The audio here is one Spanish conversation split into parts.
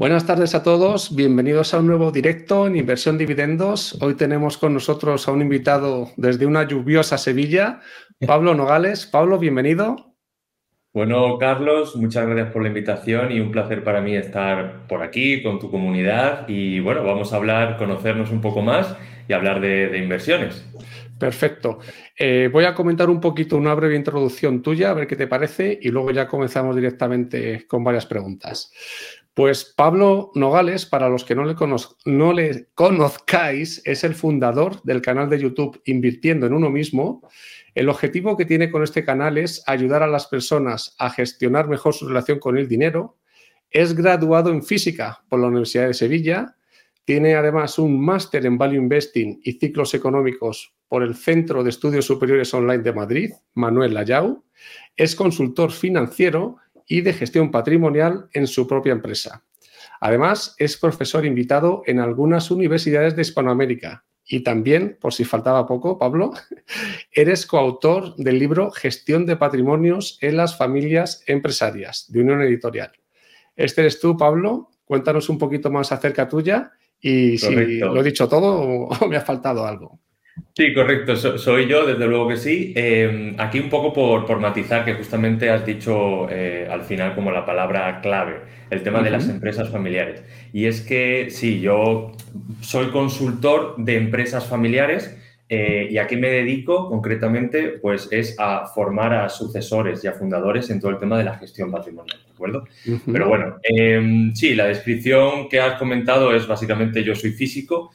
Buenas tardes a todos, bienvenidos a un nuevo directo en Inversión Dividendos. Hoy tenemos con nosotros a un invitado desde una lluviosa Sevilla, Pablo Nogales. Pablo, bienvenido. Bueno, Carlos, muchas gracias por la invitación y un placer para mí estar por aquí con tu comunidad y bueno, vamos a hablar, conocernos un poco más y hablar de, inversiones. Perfecto. Eh, voy a comentar un poquito una breve introducción tuya, a ver qué te parece, y luego ya comenzamos directamente con varias preguntas. Pues Pablo Nogales, para los que no le, no le, conozcáis, es el fundador del canal de YouTube Invirtiendo en uno mismo. El objetivo que tiene con este canal es ayudar a las personas a gestionar mejor su relación con el dinero. Es graduado en física por la Universidad de Sevilla. Tiene además un máster en Value Investing y ciclos económicos por el Centro de Estudios Superiores Online de Madrid, Manuel Layau. Es consultor financiero y de gestión patrimonial en su propia empresa. Además, es profesor invitado en algunas universidades de Hispanoamérica. Y también, por si faltaba poco, Pablo, eres coautor del libro Gestión de Patrimonios en las Familias Empresarias, de Unión Editorial. Este eres tú, Pablo. Cuéntanos un poquito más acerca tuya y si lo he dicho todo o me ha faltado algo. Sí, correcto, soy yo, desde luego que sí. Em, aquí un poco por, matizar, que justamente has dicho eh, al final como la palabra clave, el tema de las empresas familiares. Y es que sí, yo soy consultor de empresas familiares eh, y aquí me dedico concretamente pues es a formar a sucesores y a fundadores en todo el tema de la gestión patrimonial, ¿de acuerdo? Pero bueno, em, sí, la descripción que has comentado es básicamente yo soy físico,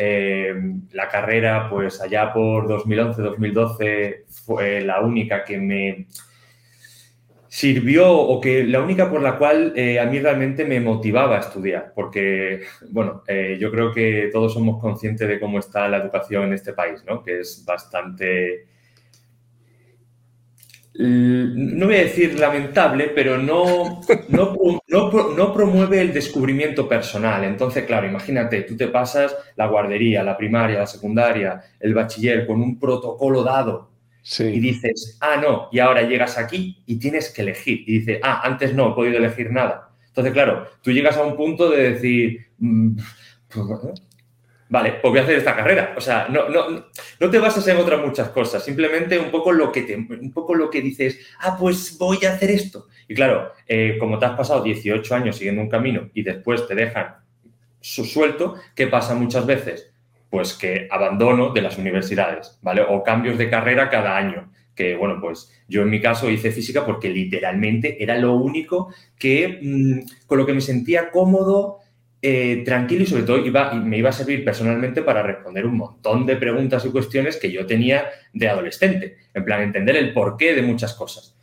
eh, la carrera, pues allá por 2011-2012 fue la única que me sirvió o que la única por la cual eh, a mí realmente me motivaba a estudiar, porque, bueno, eh, yo creo que todos somos conscientes de cómo está la educación en este país, ¿no? Que es bastante no voy a decir lamentable, pero no, no, promueve el descubrimiento personal. Entonces, claro, imagínate, tú te pasas la guardería, la primaria, la secundaria, el bachiller con un protocolo dado y dices, ah, no, y ahora llegas aquí y tienes que elegir. Y dices, ah, antes no he podido elegir nada. Entonces, claro, tú llegas a un punto de decir, mm, pues, vale, pues voy a hacer esta carrera. O sea, no, no, no te basas en otras muchas cosas, simplemente un poco lo que, te, un poco lo que dices, ah, pues voy a hacer esto. Y claro, eh, como te has pasado 18 años siguiendo un camino y después te dejan su suelto, ¿qué pasa muchas veces? Pues que abandono de las universidades, ¿vale? O cambios de carrera cada año. Que bueno, pues yo en mi caso hice física porque literalmente era lo único que mm, con lo que me sentía cómodo, eh, tranquilo y sobre todo iba, me iba a servir personalmente para responder un montón de preguntas y cuestiones que yo tenía de adolescente, en plan entender el porqué de muchas cosas.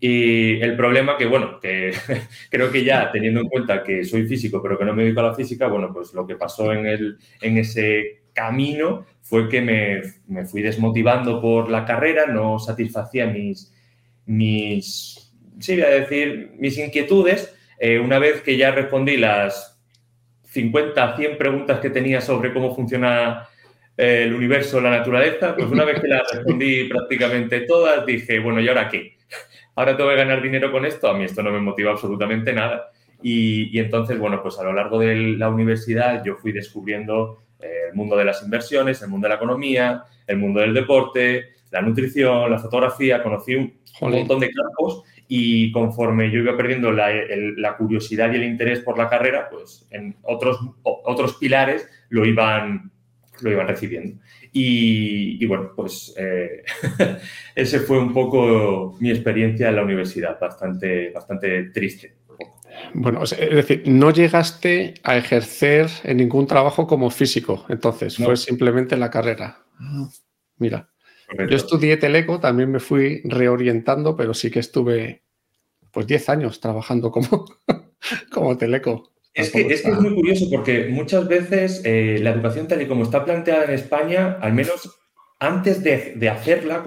Y el problema que, bueno, que creo que ya teniendo en cuenta que soy físico pero que no me dedico a la física, bueno, pues lo que pasó en, el, en ese camino fue que me, me fui desmotivando por la carrera, no satisfacía mis, mis sí, voy a decir, mis inquietudes. Eh, una vez que ya respondí las 50, 100 preguntas que tenía sobre cómo funciona eh, el universo, la naturaleza, pues una vez que las respondí prácticamente todas, dije, bueno, ¿y ahora qué? Ahora tengo que ganar dinero con esto, a mí esto no me motiva absolutamente nada. Y, entonces, bueno, pues a lo largo de la universidad yo fui descubriendo eh, el mundo de las inversiones, el mundo de la economía, el mundo del deporte, la nutrición, la fotografía, conocí un, un montón de campos y conforme yo iba perdiendo la, curiosidad y el interés por la carrera, pues en otros, otros pilares lo iban, lo iban recibiendo. Y, bueno, pues eh, ese fue un poco mi experiencia en la universidad, bastante, bastante triste. Bueno, es decir, no llegaste a ejercer en ningún trabajo como físico, entonces, fue simplemente la carrera. Ah, mira. Yo estudié Teleco, también me fui reorientando, pero sí que estuve pues 10 años trabajando como, como Teleco. Es que, es muy curioso porque muchas veces eh, la educación tal y como está planteada en España, al menos antes de, hacerla,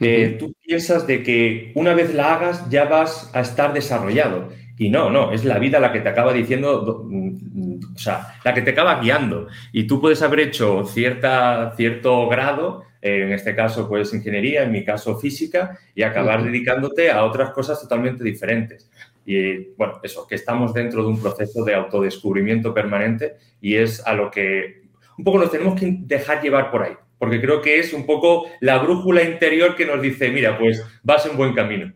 eh, tú piensas de que una vez la hagas ya vas a estar desarrollado. Y no, no, es la vida la que te acaba diciendo, mm, o sea, la que te acaba guiando. Y tú puedes haber hecho cierta, cierto grado en este caso pues ingeniería, en mi caso física, y acabar dedicándote a otras cosas totalmente diferentes. Y bueno, eso, que estamos dentro de un proceso de autodescubrimiento permanente y es a lo que un poco nos tenemos que dejar llevar por ahí, porque creo que es un poco la brújula interior que nos dice, mira, pues vas en buen camino.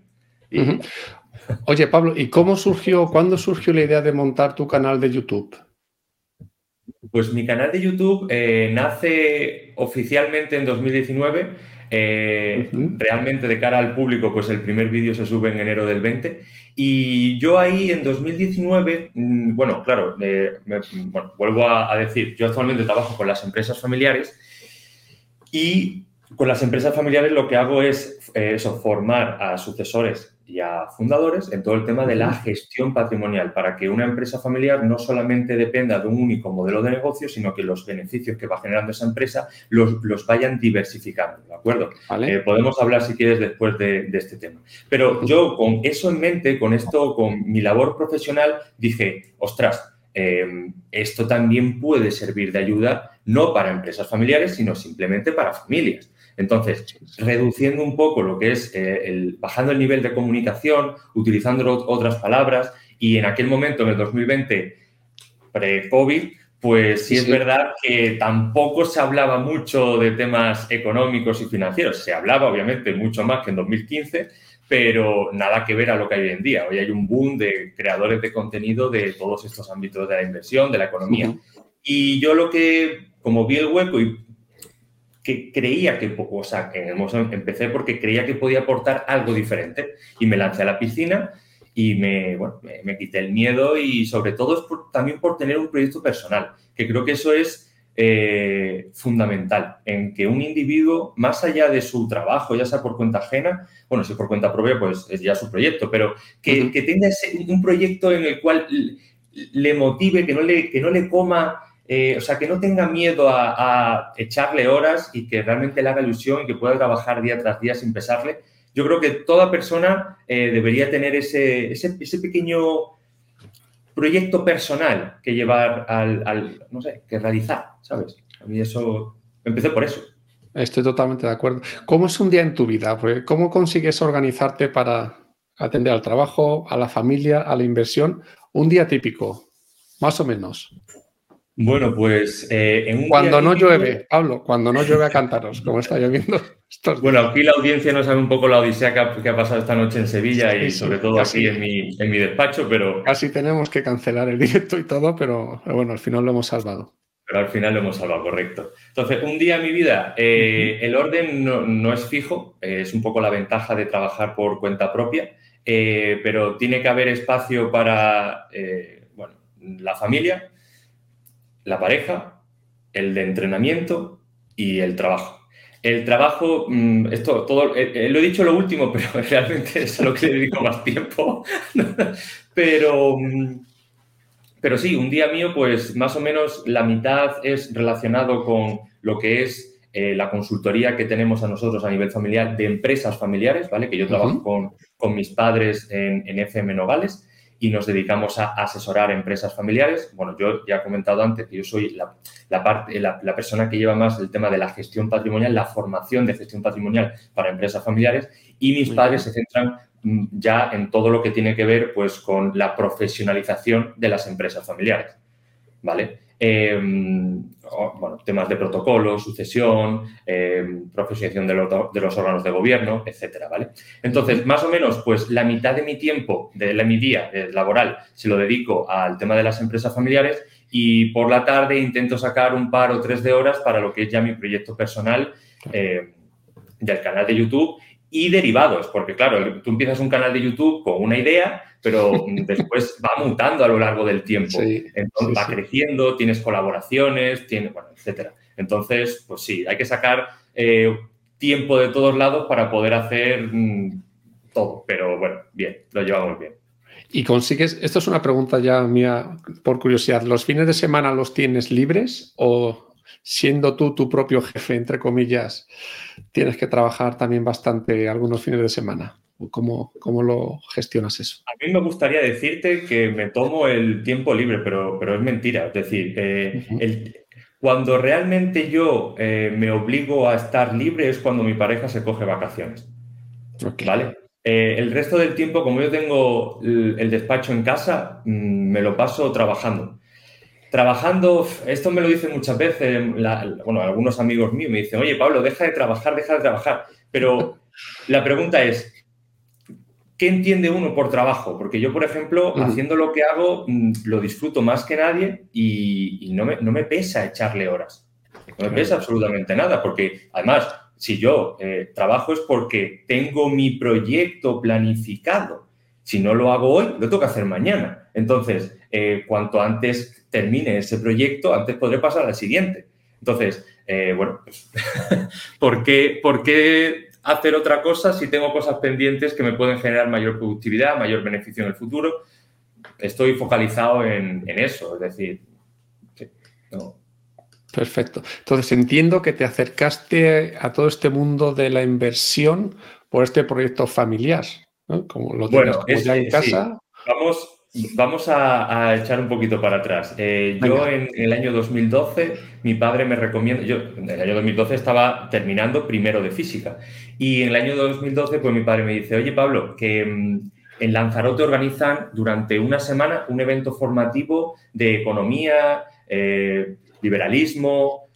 Oye, Pablo, ¿y cómo surgió, cuándo surgió la idea de montar tu canal de YouTube? Pues mi canal de YouTube eh, nace oficialmente en 2019. Eh, realmente de cara al público, pues el primer vídeo se sube en enero del 20. Y yo ahí en 2019, mm, bueno, claro, eh, vuelvo a, decir, yo actualmente trabajo con las empresas familiares y con las empresas familiares lo que hago es eso, formar a sucesores y a fundadores en todo el tema de la gestión patrimonial, para que una empresa familiar no solamente dependa de un único modelo de negocio, sino que los beneficios que va generando esa empresa los, los vayan diversificando, ¿de acuerdo? Eh, podemos hablar, si quieres, después de, este tema. Pero yo, con eso en mente, con esto, con mi labor profesional, dije, ostras, eh, esto también puede servir de ayuda, no para empresas familiares, sino simplemente para familias. Entonces, reduciendo un poco lo que es eh, el, bajando el nivel de comunicación, utilizando otras palabras, y en aquel momento, en el 2020, pre-COVID, pues sí, es verdad que tampoco se hablaba mucho de temas económicos y financieros. Se hablaba, obviamente, mucho más que en 2015, pero nada que ver a lo que hay hoy en día. Hoy hay un boom de creadores de contenido de todos estos ámbitos de la inversión, de la economía. Y yo lo que, como vi el hueco y que creía que, o sea, que empecé porque creía que podía aportar algo diferente. Y me lancé a la piscina y me, bueno, me, quité el miedo y sobre todo es también por tener un proyecto personal, que creo que eso es eh, fundamental, en que un individuo, más allá de su trabajo, ya sea por cuenta ajena, bueno, si por cuenta propia, pues es ya su proyecto, pero que, que tenga un proyecto en el cual le motive, que no le, que no le coma eh, o sea, que no tenga miedo a, echarle horas y que realmente le haga ilusión y que pueda trabajar día tras día sin pesarle. Yo creo que toda persona eh, debería tener ese, ese, pequeño proyecto personal que llevar al, no sé, que realizar, ¿sabes? A mí eso, empecé por eso. Estoy totalmente de acuerdo. ¿Cómo es un día en tu vida? ¿Cómo consigues organizarte para atender al trabajo, a la familia, a la inversión? Un día típico, más o menos. Bueno, pues eh, en un Cuando no llueve, Pablo, cuando no llueve a cantaros, como está lloviendo. bueno, aquí la audiencia no sabe un poco la odisea que ha, pasado esta noche en Sevilla y sobre todo aquí en mi, en mi, despacho, pero... Casi tenemos que cancelar el directo y todo, pero bueno, al final lo hemos salvado. Pero al final lo hemos salvado, correcto. Entonces, un día en mi vida, eh, el orden no, es fijo, eh, es un poco la ventaja de trabajar por cuenta propia, pero tiene que haber espacio para, bueno, la familia, la pareja, el de entrenamiento y el trabajo. El trabajo, mm, esto todo, eh, eh, lo he dicho lo último, pero realmente es a lo que le dedico más tiempo. pero, mm, pero sí, un día mío, pues más o menos la mitad es relacionado con lo que es eh, la consultoría que tenemos a nosotros a nivel familiar de empresas familiares, ¿vale? Que yo trabajo con, con, mis padres en, en FM Nogales y nos dedicamos a asesorar empresas familiares. Bueno, yo ya he comentado antes que yo soy la, parte, la, persona que lleva más el tema de la gestión patrimonial, la formación de gestión patrimonial para empresas familiares y mis padres se centran mm, ya en todo lo que tiene que ver pues, con la profesionalización de las empresas familiares. ¿Vale? Em, bueno, temas de protocolo, sucesión, eh, profesionalización de, los órganos de gobierno, etcétera, ¿vale? Entonces, más o menos, pues la mitad de mi tiempo, de, mi día laboral, se lo dedico al tema de las empresas familiares y por la tarde intento sacar un par o tres de horas para lo que es ya mi proyecto personal eh, del canal de YouTube y derivados, porque claro, tú empiezas un canal de YouTube con una idea, pero después va mutando a lo largo del tiempo. Entonces va creciendo, tienes colaboraciones, tiene, bueno, etcétera. Entonces, pues sí, hay que sacar eh, tiempo de todos lados para poder hacer mm, todo, pero bueno, bien, lo llevamos bien. Y consigues, esto es una pregunta ya mía por curiosidad, ¿los fines de semana los tienes libres o siendo tú tu propio jefe, entre comillas, tienes que trabajar también bastante algunos fines de semana. ¿Cómo, cómo lo gestionas eso? A mí me gustaría decirte que me tomo el tiempo libre, pero, pero es mentira. Es decir, eh, cuando realmente yo eh, me obligo a estar libre es cuando mi pareja se coge vacaciones. ¿Vale? Eh, el resto del tiempo, como yo tengo el, despacho en casa, mm, me lo paso trabajando. Trabajando, esto me lo dicen muchas veces, bueno, algunos amigos míos me dicen, oye Pablo, deja de trabajar, deja de trabajar. Pero la pregunta es, ¿qué entiende uno por trabajo? Porque yo, por ejemplo, haciendo lo que hago, mm, lo disfruto más que nadie y, no, me, pesa echarle horas. No me pesa absolutamente nada, porque además, si yo eh, trabajo es porque tengo mi proyecto planificado. Si no lo hago hoy, lo tengo que hacer mañana. Entonces, eh, cuanto antes termine ese proyecto, antes podré pasar al siguiente. Entonces, eh, bueno, pues, ¿por, qué, ¿por qué hacer otra cosa si tengo cosas pendientes que me pueden generar mayor productividad, mayor beneficio en el futuro? Estoy focalizado en, eso, es decir, Perfecto. Entonces entiendo que te acercaste a todo este mundo de la inversión por este proyecto familiar, Como lo tienes ya en casa. Vamos, Vamos a, echar un poquito para atrás. Eh, yo en, el año 2012, mi padre me recomienda, yo en el año 2012 estaba terminando primero de física. Y en el año 2012 pues mi padre me dice, oye Pablo, que mm, en Lanzarote organizan durante una semana un evento formativo de economía, eh, liberalismo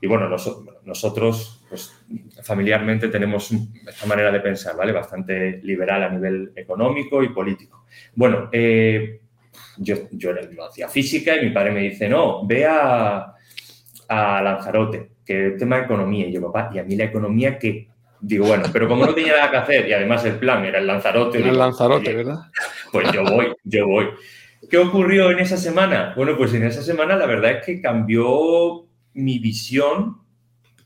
y bueno, nosotros pues, familiarmente tenemos esta manera de pensar, ¿vale? Bastante liberal a nivel económico y político. Bueno, eh, yo, yo lo hacía física y mi padre me dice, no, ve a, Lanzarote, que es tema de economía. Y yo, papá, ¿y a mí la economía qué? Digo, bueno, pero como no tenía nada que hacer y además el plan era el Lanzarote. Era el Lanzarote, ¿verdad? Pues yo voy, yo voy. ¿Qué ocurrió en esa semana? Bueno, pues en esa semana la verdad es que cambió mi visión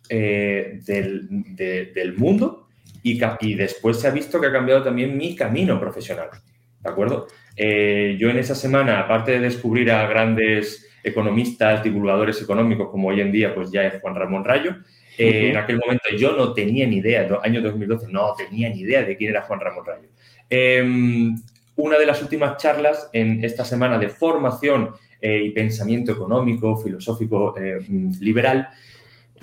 eh, del, mundo y, y, después se ha visto que ha cambiado también mi camino profesional. ¿De acuerdo? Eh, yo en esa semana, aparte de descubrir a grandes economistas, divulgadores económicos, como hoy en día pues ya es Juan Ramón Rayo, eh, en aquel momento yo no tenía ni idea, año 2012, no tenía ni idea de quién era Juan Ramón Rayo. Em, una de las últimas charlas en esta semana de formación y pensamiento económico, filosófico, liberal,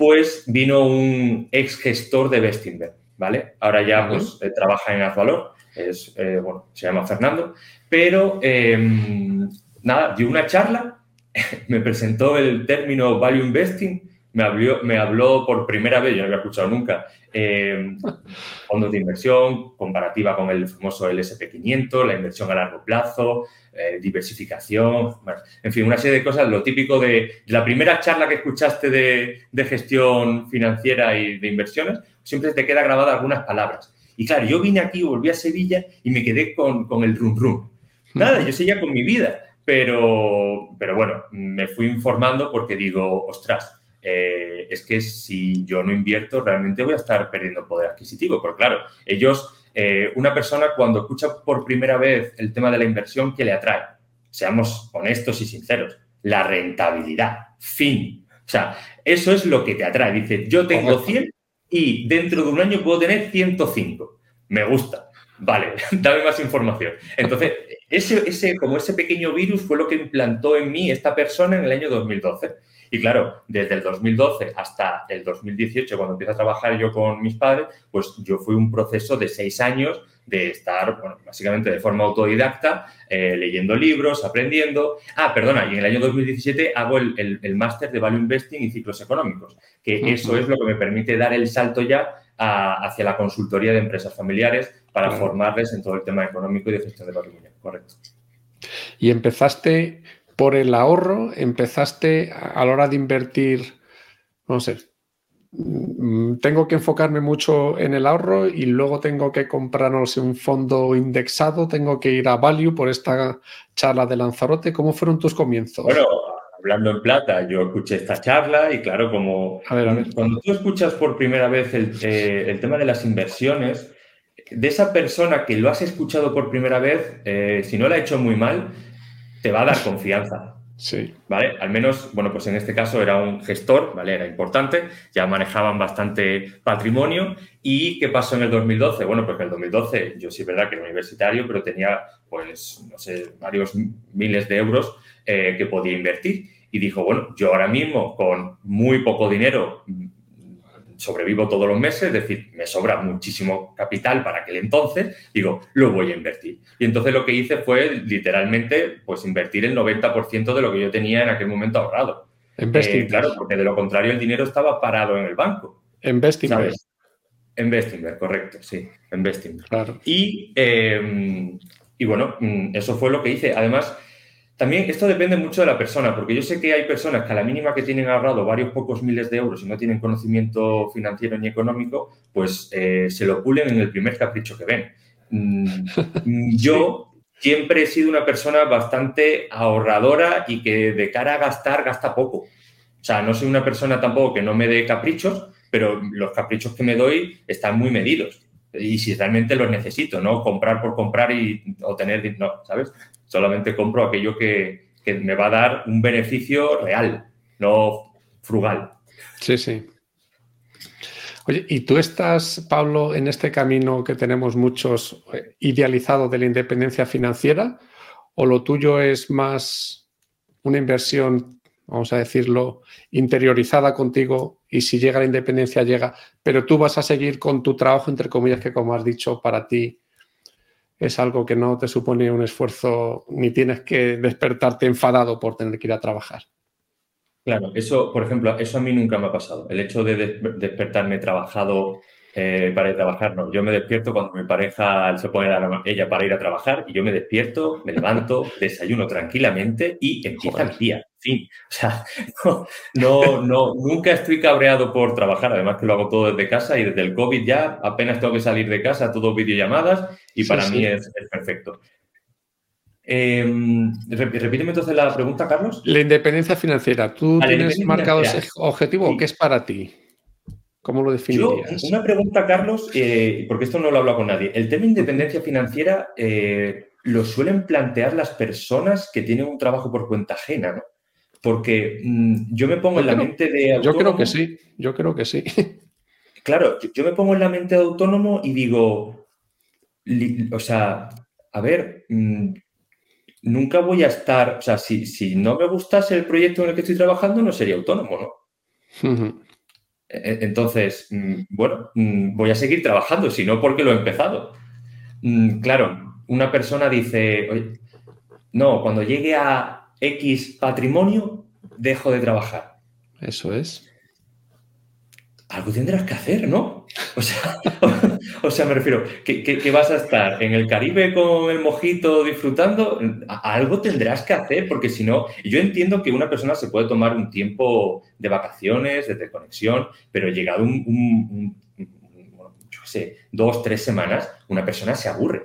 pues vino un ex gestor de Bestinberg, ¿vale? Ahora ya pues eh, trabaja en Azvalor, es, eh, bueno, se llama Fernando, pero em, nada, dio una charla, me presentó el término value investing, me habló, me habló por primera vez, yo no había escuchado nunca, em, fondos de inversión, comparativa con el famoso LSP500, la inversión a largo plazo, eh, diversificación, en fin, una serie de cosas, lo típico de, la primera charla que escuchaste de, gestión financiera y de inversiones, siempre te queda grabada algunas palabras. Y claro, yo vine aquí, volví a Sevilla y me quedé con, el rum rum. Nada, yo seguía con mi vida, pero, pero bueno, me fui informando porque digo, ostras, eh, es que si yo no invierto, realmente voy a estar perdiendo poder adquisitivo. Pero claro, ellos eh, una persona cuando escucha por primera vez el tema de la inversión, ¿qué le atrae? Seamos honestos y sinceros. La rentabilidad. Fin. O sea, eso es lo que te atrae. Dice, yo tengo 100 y dentro de un año puedo tener 105. Me gusta. Vale, dame más información. Entonces, ese, ese, como ese pequeño virus fue lo que implantó en mí esta persona en el año 2012. Y claro, desde el 2012 hasta el 2018, cuando empiezo a trabajar yo con mis padres, pues yo fui un proceso de seis años de estar, bueno, básicamente de forma autodidacta, eh, leyendo libros, aprendiendo. Ah, perdona, y en el año 2017 hago el, máster de Value Investing y ciclos económicos, que eso es lo que me permite dar el salto ya hacia la consultoría de empresas familiares para formarles en todo el tema económico y de gestión de patrimonio. Correcto. Y empezaste por el ahorro empezaste a la hora de invertir, no sé, mm, tengo que enfocarme mucho en el ahorro y luego tengo que comprarnos un fondo indexado, tengo que ir a Value por esta charla de Lanzarote. ¿Cómo fueron tus comienzos? Bueno, hablando en plata, yo escuché esta charla y claro, como cuando tú escuchas por primera vez el, eh, el, tema de las inversiones, de esa persona que lo has escuchado por primera vez, eh, si no lo ha hecho muy mal, te va a dar confianza. Sí. ¿Vale? Al menos, bueno, pues en este caso era un gestor, ¿vale? Era importante, ya manejaban bastante patrimonio. ¿Y qué pasó en el 2012? Bueno, porque en el 2012 yo sí es verdad que era universitario, pero tenía, pues, no sé, varios miles de euros eh, que podía invertir. Y dijo, bueno, yo ahora mismo con muy poco dinero sobrevivo todos los meses, es decir, me sobra muchísimo capital para aquel entonces, digo, lo voy a invertir. Y entonces lo que hice fue literalmente pues invertir el 90% de lo que yo tenía en aquel momento ahorrado. Eh, claro, porque de lo contrario el dinero estaba parado en el banco. Investing. ¿sabes? Investing, correcto, sí, investing. Claro. Y, em, y bueno, mm, eso fue lo que hice. Además, también esto depende mucho de la persona, porque yo sé que hay personas que a la mínima que tienen ahorrado varios pocos miles de euros y no tienen conocimiento financiero ni económico, pues eh, se lo pulen en el primer capricho que ven. Mm, yo siempre he sido una persona bastante ahorradora y que de cara a gastar gasta poco. O sea, no soy una persona tampoco que no me dé caprichos, pero los caprichos que me doy están muy medidos. Y si realmente los necesito, no comprar por comprar y obtener, no, ¿sabes? Solamente compro aquello que, me va a dar un beneficio real, no frugal. Sí, sí. Oye, ¿y tú estás, Pablo, en este camino que tenemos muchos eh, idealizado de la independencia financiera? ¿O lo tuyo es más una inversión, vamos a decirlo, interiorizada contigo y si llega la independencia llega, pero tú vas a seguir con tu trabajo, entre comillas, que como has dicho, para ti es algo que no te supone un esfuerzo ni tienes que despertarte enfadado por tener que ir a trabajar? Claro, eso, por ejemplo, eso a mí nunca me ha pasado. El hecho de despertarme trabajado eh, para ir a trabajar, no. Yo me despierto cuando mi pareja se pone a ella para ir a trabajar y yo me despierto, me levanto, desayuno tranquilamente y empieza el día. Fin. O sea, no, no, nunca estoy cabreado por trabajar. Además que lo hago todo desde casa y desde el COVID ya apenas tengo que salir de casa, todo videollamadas y para mí es perfecto. Em, repíteme entonces la pregunta, Carlos. La independencia financiera. ¿Tú tienes marcado ese objetivo o qué es para ti? ¿Cómo lo definirías? una pregunta, Carlos, eh, porque esto no lo he hablado con nadie. El tema independencia financiera eh, lo suelen plantear las personas que tienen un trabajo por cuenta ajena, ¿no? Porque mm, yo me pongo en la mente de autónomo. Yo creo que sí, yo creo que sí. Claro, yo me pongo en la mente de autónomo y digo, o sea, a ver, mm, nunca voy a estar, o sea, si, no me gustase el proyecto en el que estoy trabajando, no sería autónomo, ¿no? E, e, entonces, mm, bueno, voy a seguir trabajando, si no porque lo he empezado. Claro, una persona dice, Oye, no, cuando llegue a X patrimonio, dejo de trabajar. Eso es algo tendrás que hacer, ¿no? O sea, o, sea me refiero, que, vas a estar en el Caribe con el mojito disfrutando, algo tendrás que hacer, porque si no, yo entiendo que una persona se puede tomar un tiempo de vacaciones, de desconexión, pero llegado un, yo sé, dos, tres semanas, una persona se aburre.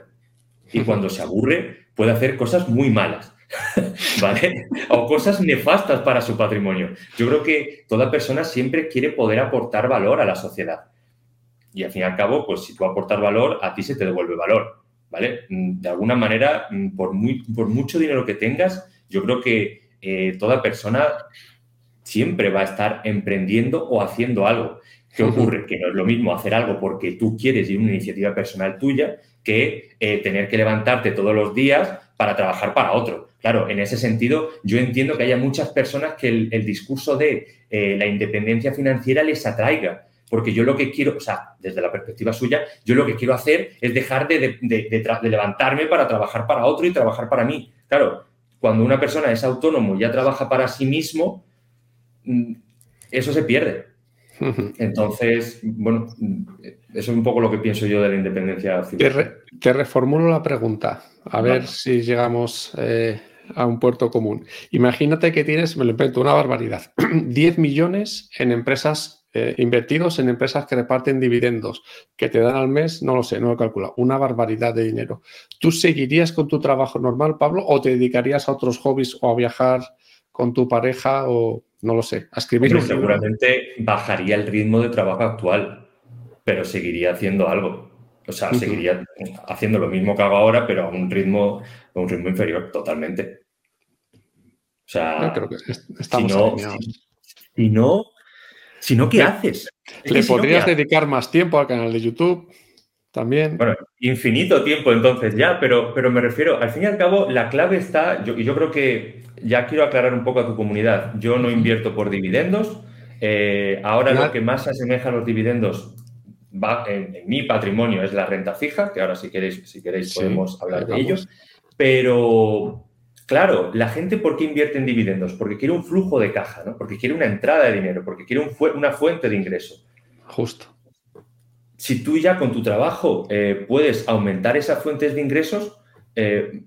Y cuando se aburre, puede hacer cosas muy malas. ¿vale? O cosas nefastas para su patrimonio. Yo creo que toda persona siempre quiere poder aportar valor a la sociedad. Y al fin y al cabo, pues si tú aportas valor, a ti se te devuelve valor, ¿vale? Mm, de alguna manera, mm, por, muy, por mucho dinero que tengas, yo creo que eh, toda persona siempre va a estar emprendiendo o haciendo algo. ¿Qué ocurre? Que no es lo mismo hacer algo porque tú quieres y una iniciativa personal tuya que eh, tener que levantarte todos los días para trabajar para otro. Claro, en ese sentido, yo entiendo que haya muchas personas que el, discurso de eh, la independencia financiera les atraiga, porque yo lo que quiero, o sea, desde la perspectiva suya, yo lo que quiero hacer es dejar de, levantarme para trabajar para otro y trabajar para mí. Claro, cuando una persona es autónomo y ya trabaja para sí mismo, mm, eso se pierde. Entonces, bueno, eso es un poco lo que pienso yo de la independencia. Te, reformulo la pregunta, a ver si llegamos eh, a un puerto común. Imagínate que tienes, me lo invento, una barbaridad, 10 millones en empresas eh, invertidos en empresas que reparten dividendos, que te dan al mes, no lo sé, no lo calculo, una barbaridad de dinero. ¿Tú seguirías con tu trabajo normal, Pablo, o te dedicarías a otros hobbies o a viajar con tu pareja o no lo sé, a escribir? seguramente bajaría el ritmo de trabajo actual, pero seguiría haciendo algo. O sea, seguiría haciendo lo mismo que hago ahora, pero a un ritmo, a un ritmo inferior totalmente. O sea, creo que estamos si, no, si, no, si no, ¿qué haces? ¿Le podrías dedicar más tiempo al canal de YouTube? También. Bueno, infinito tiempo entonces ya, pero, pero me refiero, al fin y al cabo, la clave está, yo, y yo creo que ya quiero aclarar un poco a tu comunidad, yo no invierto por dividendos, Eh, ahora lo que más se asemeja a los dividendos va en, mi patrimonio es la renta fija, que ahora si queréis, si queréis podemos hablar de ellos. Pero, claro, la gente ¿por qué invierte en dividendos? Porque quiere un flujo de caja, ¿no? Porque quiere una entrada de dinero, porque quiere una fuente de ingreso. Justo. Si tú ya con tu trabajo eh, puedes aumentar esas fuentes de ingresos, eh,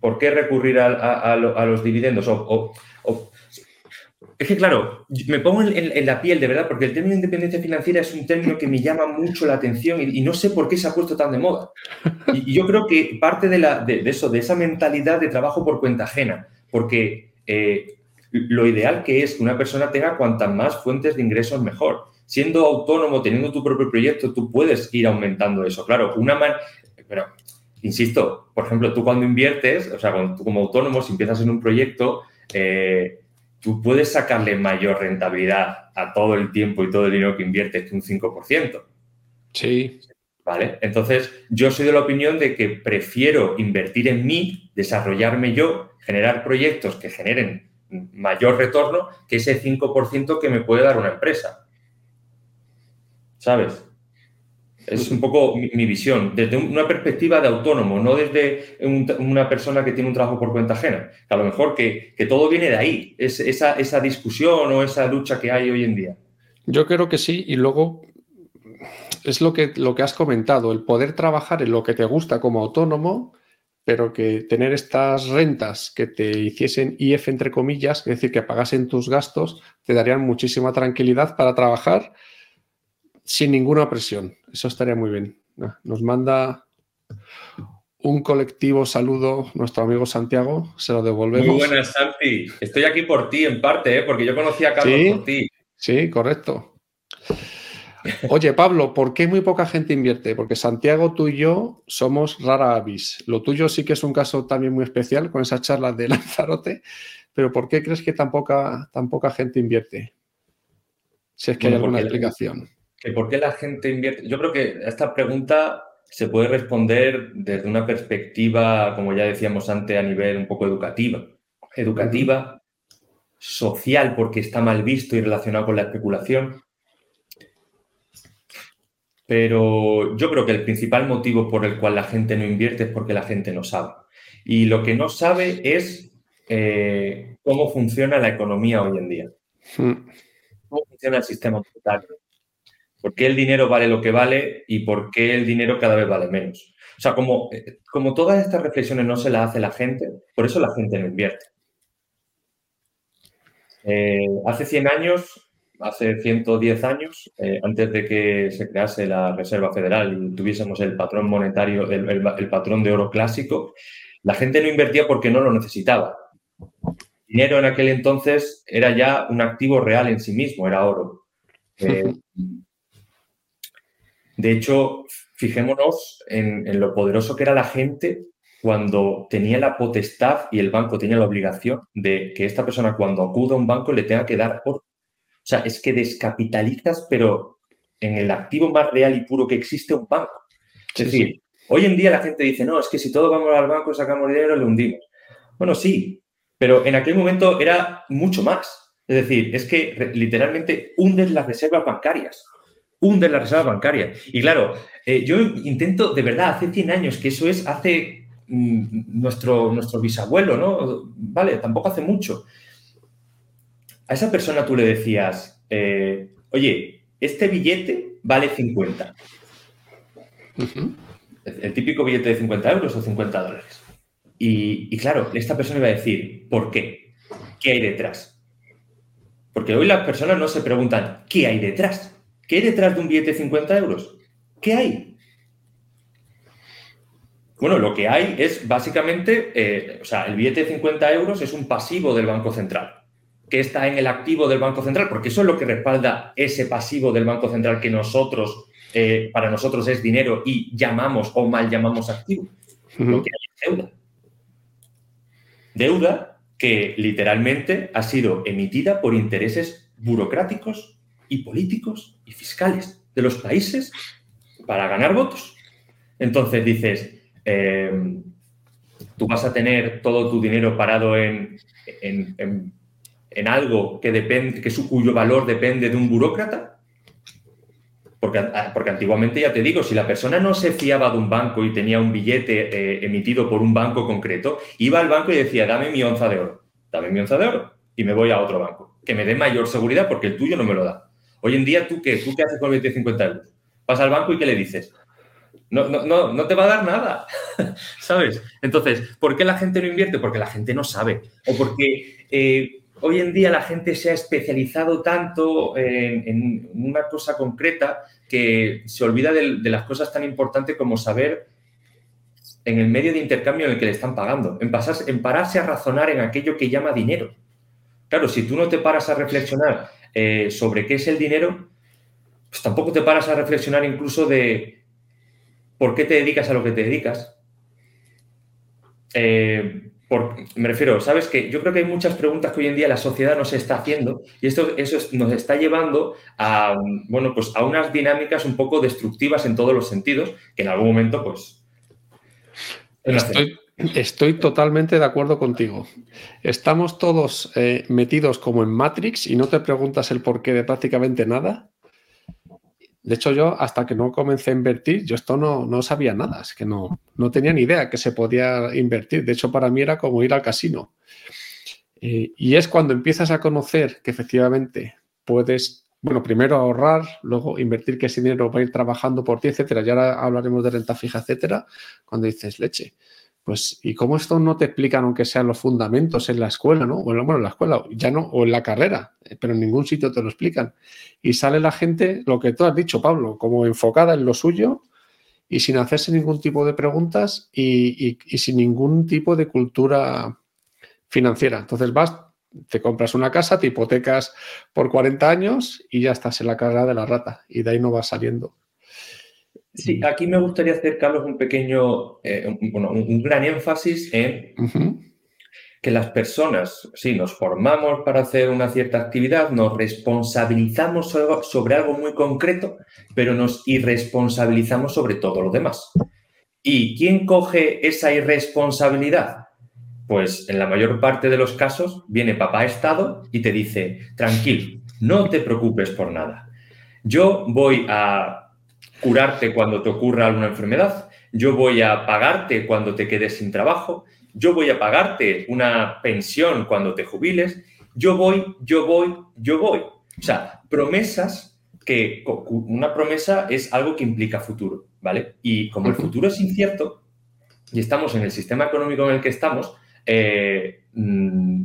¿por qué recurrir a, los dividendos? o, es que, claro, me pongo en, la piel, de verdad, porque el término independencia financiera es un término que me llama mucho la atención y, no sé por qué se ha puesto tan de moda. Y, yo creo que parte de, eso, de esa mentalidad de trabajo por cuenta ajena, porque eh, lo ideal que es que una persona tenga cuantas más fuentes de ingresos mejor. Siendo autónomo, teniendo tu propio proyecto, tú puedes ir aumentando eso. Claro, una man... Pero, insisto, por ejemplo, tú cuando inviertes, o sea, cuando tú como autónomo, si empiezas en un proyecto, eh, tú puedes sacarle mayor rentabilidad a todo el tiempo y todo el dinero que inviertes que un 5%. Sí. ¿Vale? Entonces, yo soy de la opinión de que prefiero invertir en mí, desarrollarme yo, generar proyectos que generen mayor retorno que ese 5% que me puede dar una empresa. ¿Sabes? Es un poco mi, visión, desde una perspectiva de autónomo, no desde una persona que tiene un trabajo por cuenta ajena. a lo mejor que, todo viene de ahí, es, esa, esa, discusión o esa lucha que hay hoy en día. Yo creo que sí, y luego es lo que, lo que has comentado, el poder trabajar en lo que te gusta como autónomo, pero que tener estas rentas que te hiciesen IF entre comillas, es decir, que pagasen tus gastos, te darían muchísima tranquilidad para trabajar sin ninguna presión. Eso estaría muy bien. Nos manda un colectivo saludo nuestro amigo Santiago, se lo devolvemos. Muy buenas, Santi. Estoy aquí por ti, en parte, ¿eh? porque yo conocí a Carlos por ti. Sí, correcto. Oye, Pablo, ¿por qué muy poca gente invierte? Porque Santiago, tú y yo somos rara avis. Lo tuyo sí que es un caso también muy especial con esa charla de Lanzarote, pero ¿por qué crees que tan poca, tan poca gente invierte? Si es que hay alguna explicación por qué la gente invierte. Yo creo que esta pregunta se puede responder desde una perspectiva, como ya decíamos antes, a nivel un poco educativa. Educativa, social, porque está mal visto y relacionado con la especulación. Pero yo creo que el principal motivo por el cual la gente no invierte es porque la gente no sabe. Y lo que no sabe es eh, cómo funciona la economía hoy en día. Hmm. Cómo funciona el sistema monetario ¿Por qué el dinero vale lo que vale y por qué el dinero cada vez vale menos? O sea, como, eh, como todas estas reflexiones no se las hace la gente, por eso la gente no invierte. Eh, hace 100 años, hace 110 años, eh, antes de que se crease la Reserva Federal y tuviésemos el patrón monetario, el, patrón de oro clásico, la gente no invertía porque no lo necesitaba. dinero en aquel entonces era ya un activo real en sí mismo, era oro. De hecho, fijémonos en, lo poderoso que era la gente cuando tenía la potestad y el banco tenía la obligación de que esta persona cuando acuda a un banco le tenga que dar oro. O sea, es que descapitalizas, pero en el activo más real y puro que existe un banco. Es decir, hoy en día la gente dice, no, es que si todos vamos al banco y sacamos dinero, le hundimos. Bueno, sí, pero en aquel momento era mucho más. Es decir, es que literalmente hundes las reservas bancarias hunde la reserva bancaria. Y claro, eh, yo intento, de verdad, hace 100 años, que eso es hace mm, nuestro, nuestro bisabuelo, ¿no? Vale, tampoco hace mucho. A esa persona tú le decías, eh, oye, este billete vale 50. el, típico billete de 50 euros o 50 dólares. Y, y claro, esta persona iba a decir, ¿por qué? ¿Qué hay detrás? Porque hoy las personas no se preguntan, ¿qué hay detrás? ¿Qué hay detrás de un billete de 50 euros? ¿Qué hay? Bueno, lo que hay es básicamente, eh, o sea, el billete de 50 euros es un pasivo del Banco Central, que está en el activo del Banco Central, porque eso es lo que respalda ese pasivo del Banco Central que nosotros, eh, para nosotros es dinero y llamamos o mal llamamos activo. Lo que hay es deuda. Deuda que literalmente ha sido emitida por intereses burocráticos y políticos y fiscales de los países para ganar votos. Entonces dices, em, tú vas a tener todo tu dinero parado en, en, en algo que, depende, que su, cuyo valor depende de un burócrata? Porque, porque, antiguamente, ya te digo, si la persona no se fiaba de un banco y tenía un billete eh, emitido por un banco concreto, iba al banco y decía, dame mi onza de oro, dame mi onza de oro y me voy a otro banco, que me dé mayor seguridad porque el tuyo no me lo da. Hoy en día, ¿tú qué? ¿Tú qué haces con el billete de 50 euros? Vas al banco y ¿qué le dices? No, no, no, no te va a dar nada, ¿sabes? Entonces, ¿por qué la gente no invierte? Porque la gente no sabe. O porque eh, hoy en día la gente se ha especializado tanto en, una cosa concreta que se olvida de, las cosas tan importantes como saber en el medio de intercambio en el que le están pagando, en, pasarse, en pararse a razonar en aquello que llama dinero. Claro, si tú no te paras a reflexionar eh, sobre qué es el dinero, pues tampoco te paras a reflexionar incluso de por qué te dedicas a lo que te dedicas. Eh, me refiero, sabes que yo creo que hay muchas preguntas que hoy en día la sociedad nos está haciendo y esto eso nos está llevando a, bueno, pues a unas dinámicas un poco destructivas en todos los sentidos que en algún momento, pues... estoy, totalmente de acuerdo contigo. Estamos todos eh, metidos como en Matrix y no te preguntas el porqué de prácticamente nada. De hecho, yo hasta que no comencé a invertir, yo esto no, no sabía nada, es que no, no tenía ni idea que se podía invertir. De hecho, para mí era como ir al casino. Eh, y es cuando empiezas a conocer que efectivamente puedes, bueno, primero ahorrar, luego invertir que ese dinero va a ir trabajando por ti, etcétera. Y ahora hablaremos de renta fija, etcétera. Cuando dices, leche, pues, ¿y cómo esto no te explican, aunque sean los fundamentos en la escuela, ¿no? Bueno, en la escuela, ya no, o en la carrera, eh, pero en ningún sitio te lo explican. Y sale la gente, lo que tú has dicho, Pablo, como enfocada en lo suyo y sin hacerse ningún tipo de preguntas y, sin ningún tipo de cultura financiera. Entonces vas, te compras una casa, te hipotecas por 40 años y ya estás en la carrera de la rata y de ahí no vas saliendo. Sí, aquí me gustaría hacer, Carlos, un pequeño, eh, un, un, gran énfasis en que las personas, sí, nos formamos para hacer una cierta actividad, nos responsabilizamos sobre, algo muy concreto, pero nos irresponsabilizamos sobre todo lo demás. ¿Y quién coge esa irresponsabilidad? Pues en la mayor parte de los casos viene papá Estado y te dice, tranquilo, no te preocupes por nada. Yo voy a curarte cuando te ocurra alguna enfermedad, yo voy a pagarte cuando te quedes sin trabajo, yo voy a pagarte una pensión cuando te jubiles, yo voy, yo voy, yo voy. O sea, promesas que una promesa es algo que implica futuro, ¿vale? Y como el futuro es incierto y estamos en el sistema económico en el que estamos, eh, mm,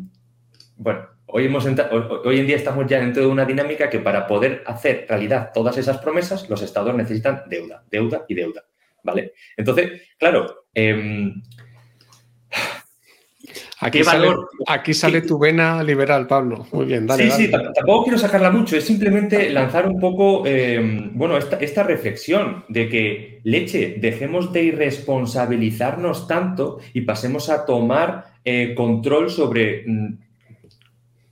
bueno, Hoy, hemos hoy en día estamos ya dentro de una dinámica que para poder hacer realidad todas esas promesas, los estados necesitan deuda, deuda y deuda. ¿Vale? Entonces, claro. Em, aquí, sale, aquí sale tu vena liberal, Pablo. Muy bien, dale. Sí, sí, tampoco quiero sacarla mucho, es simplemente lanzar un poco, em, bueno, esta, esta, reflexión de que, leche, dejemos de irresponsabilizarnos tanto y pasemos a tomar eh, control sobre mm,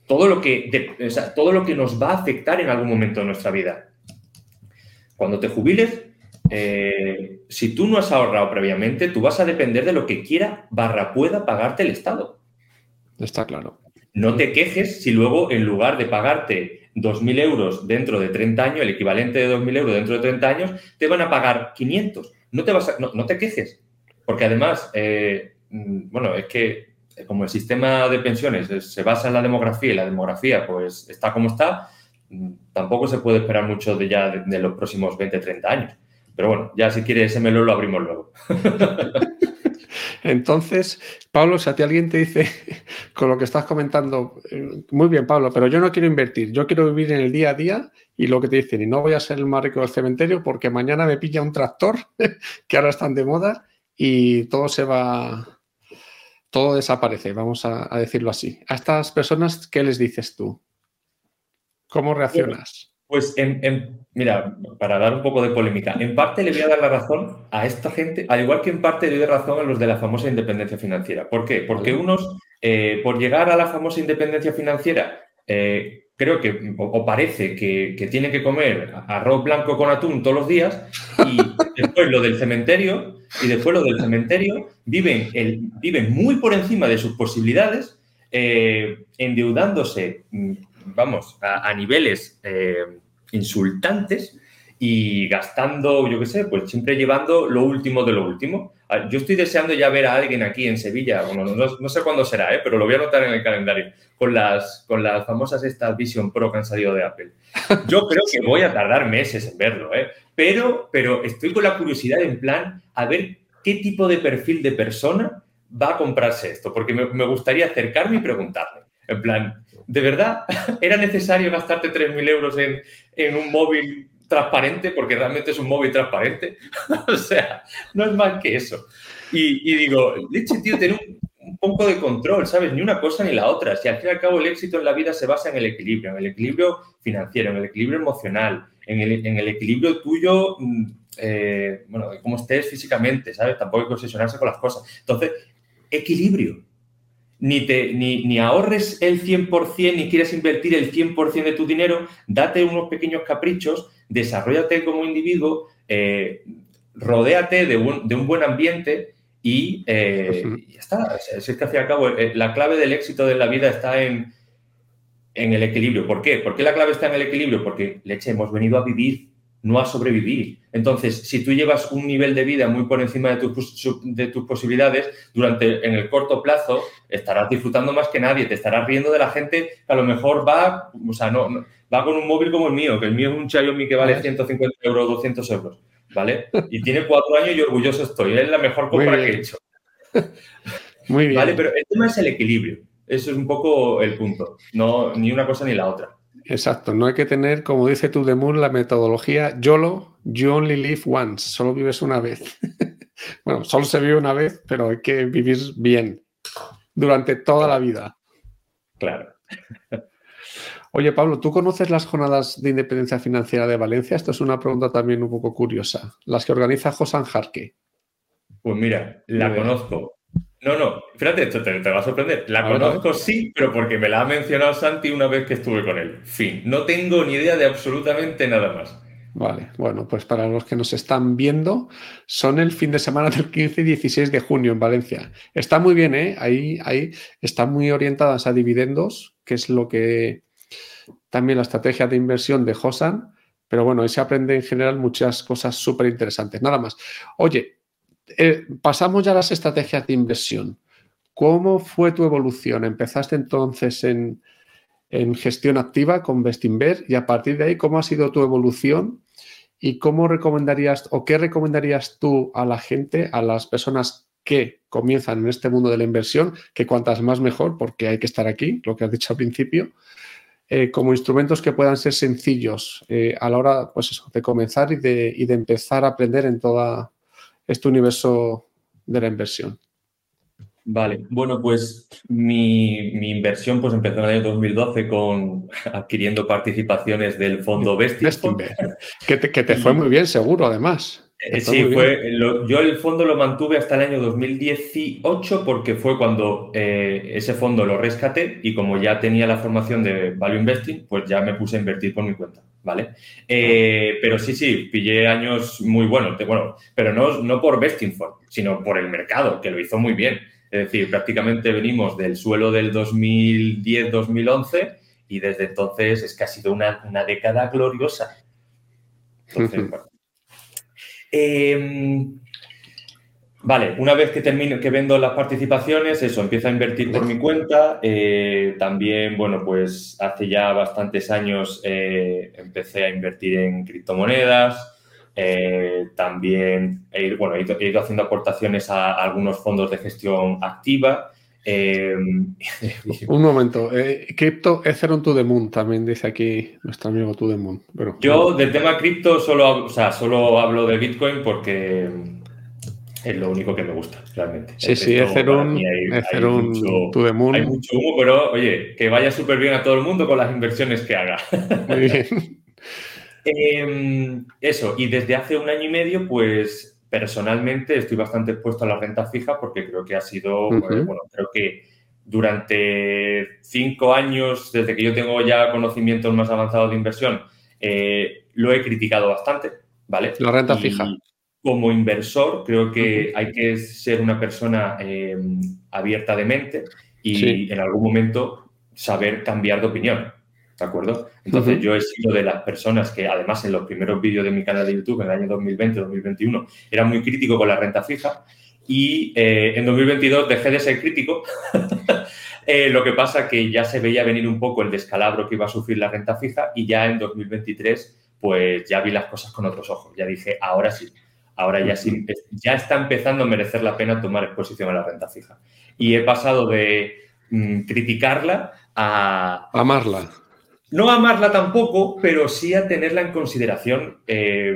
todo lo, que, todo lo que nos va a afectar en algún momento de nuestra vida. Cuando te jubiles, eh, si tú no has ahorrado previamente, tú vas a depender de lo que quiera barra pueda pagarte el Estado. Está claro. No te quejes si luego, en lugar de pagarte 2.000 euros dentro de 30 años, el equivalente de 2.000 euros dentro de 30 años, te van a pagar 500. No te, vas no, te quejes. Porque además, eh, mm, bueno, es que como el sistema de pensiones se basa en la demografía y la demografía pues está como está, mm, tampoco se puede esperar mucho de ya de, los próximos 20, 30 años. Pero bueno, ya si quieres ese melón lo abrimos luego. Entonces, Pablo, si a ti alguien te dice con lo que estás comentando, eh, muy bien, Pablo, pero yo no quiero invertir, yo quiero vivir en el día a día y lo que te dicen, y no voy a ser el más rico del cementerio porque mañana me pilla un tractor, que ahora están de moda, y todo se va, todo desaparece, vamos a, decirlo así. A estas personas, ¿qué les dices tú? ¿Cómo reaccionas? Pues, mira, para dar un poco de polémica, en parte le voy a dar la razón a esta gente, al igual que en parte le doy razón a los de la famosa independencia financiera. ¿Por qué? Porque unos, eh, por llegar a la famosa independencia financiera, eh, creo que, o, parece que, que tienen que comer arroz blanco con atún todos los días y después lo del cementerio, y después lo del cementerio, viven, el, viven muy por encima de sus posibilidades eh, endeudándose, mm, vamos, a, niveles eh, insultantes y gastando, yo qué sé, pues siempre llevando lo último de lo último. Ah, yo estoy deseando ya ver a alguien aquí en Sevilla, bueno, no, sé cuándo será, ¿eh? pero lo voy a anotar en el calendario, con las, con las famosas estas Vision Pro que han salido de Apple. Yo creo que voy a tardar meses en verlo, ¿eh? pero, pero estoy con la curiosidad en plan a ver qué tipo de perfil de persona va a comprarse esto, porque me, me gustaría acercarme y preguntarle. En plan, ¿de verdad era necesario gastarte 3.000 euros en, en un móvil transparente, porque realmente es un móvil transparente. o sea, no es más que eso. Y, digo, leche, tío, tener un, poco de control, ¿sabes? Ni una cosa ni la otra. Si al fin y al cabo el éxito en la vida se basa en el equilibrio, en el equilibrio financiero, en el equilibrio emocional, en el, equilibrio tuyo, mm, eh, bueno, de estés físicamente, ¿sabes? Tampoco hay que obsesionarse con las cosas. Entonces, equilibrio. Ni, te, ni, ni, ahorres el 100% ni quieras invertir el 100% de tu dinero, date unos pequeños caprichos desarrollate como individuo, eh, rodéate de un, buen ambiente y, eh, ya está. es que al fin y al cabo eh, la clave del éxito de la vida está en, en el equilibrio. ¿Por qué? ¿Por qué la clave está en el equilibrio? Porque, leche, hemos venido a vivir, no a sobrevivir. Entonces, si tú llevas un nivel de vida muy por encima de, tus, de tus posibilidades, durante en el corto plazo estarás disfrutando más que nadie, te estarás riendo de la gente que a lo mejor va, o sea, no va con un móvil como el mío, que el mío es un Xiaomi que vale 150 euros, 200 euros, ¿vale? Y tiene cuatro años y orgulloso estoy. Es la mejor compra que he hecho. Muy bien. ¿Vale? Pero el tema es el equilibrio. Eso es un poco el punto. No, ni una cosa ni la otra. Exacto. No hay que tener, como dice tu Moon, la metodología YOLO, you only live once. Solo vives una vez. bueno, solo se vive una vez, pero hay que vivir bien durante toda la vida. Claro. Oye, Pablo, ¿tú conoces las jornadas de independencia financiera de Valencia? Esto es una pregunta también un poco curiosa. Las que organiza Josan Jarque. Pues mira, la conozco. No, no, fíjate, esto te, va a sorprender. La conozco sí, pero porque me la ha mencionado Santi una vez que estuve con él. Fin, no tengo ni idea de absolutamente nada más. Vale, bueno, pues para los que nos están viendo, son el fin de semana del 15 y 16 de junio en Valencia. Está muy bien, ¿eh? Ahí, ahí están muy orientadas a dividendos, que es lo que también la estrategia de inversión de Hosan, pero bueno, ahí se aprende en general muchas cosas súper interesantes. Nada más. Oye, eh, pasamos ya a las estrategias de inversión. ¿Cómo fue tu evolución? Empezaste entonces en, gestión activa con Bestinver y a partir de ahí, ¿cómo ha sido tu evolución? ¿Y cómo recomendarías o qué recomendarías tú a la gente, a las personas que comienzan en este mundo de la inversión, que cuantas más mejor, porque hay que estar aquí, lo que has dicho al principio, eh, como instrumentos que puedan ser sencillos eh, a la hora pues de comenzar y de, y de, empezar a aprender en todo este universo de la inversión. Vale, bueno, pues mi, inversión pues empezó en el año 2012 con adquiriendo participaciones del fondo Bestinver. que que te fue muy bien, seguro, además. Eh, sí, fue, yo el fondo lo mantuve hasta el año 2018 porque fue cuando eh, ese fondo lo rescaté y como ya tenía la formación de Value Investing, pues ya me puse a invertir por mi cuenta, ¿vale? Eh, pero sí, sí, pillé años muy buenos, bueno, pero no, no por Vesting Fund, sino por el mercado, que lo hizo muy bien. Es decir, prácticamente venimos del suelo del 2010-2011 y desde entonces es que ha sido una, década gloriosa. Entonces, Em, vale, una vez que termino, que vendo las participaciones, eso, empiezo a invertir por mi cuenta. Eh, también, bueno, pues hace ya bastantes años eh, empecé a invertir en criptomonedas. Eh, también he, bueno, he ido, haciendo aportaciones a, algunos fondos de gestión activa. Un momento, eh, cripto Ethereum to the moon, también dice aquí nuestro amigo to the moon. Yo del tema cripto solo, o sea, solo hablo de Bitcoin porque es lo único que me gusta, realmente. Sí, sí, Ethereum, to the moon. Hay mucho humo, pero oye, que vaya súper bien a todo el mundo con las inversiones que haga. Muy bien. Em, eso, y desde hace un año y medio, pues personalmente estoy bastante expuesto a la renta fija porque creo que ha sido, pues, bueno, creo que durante cinco años, desde que yo tengo ya conocimientos más avanzados de inversión, eh, lo he criticado bastante, ¿vale? La renta fija. Como inversor, creo que hay que ser una persona em, abierta de mente y en algún momento saber cambiar de opinión. ¿De acuerdo? Entonces yo he sido de las personas que además en los primeros vídeos de mi canal de YouTube en el año 2020-2021 era muy crítico con la renta fija y eh, en 2022 dejé de ser crítico. Eh, lo que pasa que ya se veía venir un poco el descalabro que iba a sufrir la renta fija y ya en 2023 pues ya vi las cosas con otros ojos. Ya dije, ahora sí, ahora ya sí, ya está empezando a merecer la pena tomar exposición a la renta fija. Y he pasado de mm, criticarla a... Amarla. No amarla tampoco, pero sí a tenerla en consideración eh,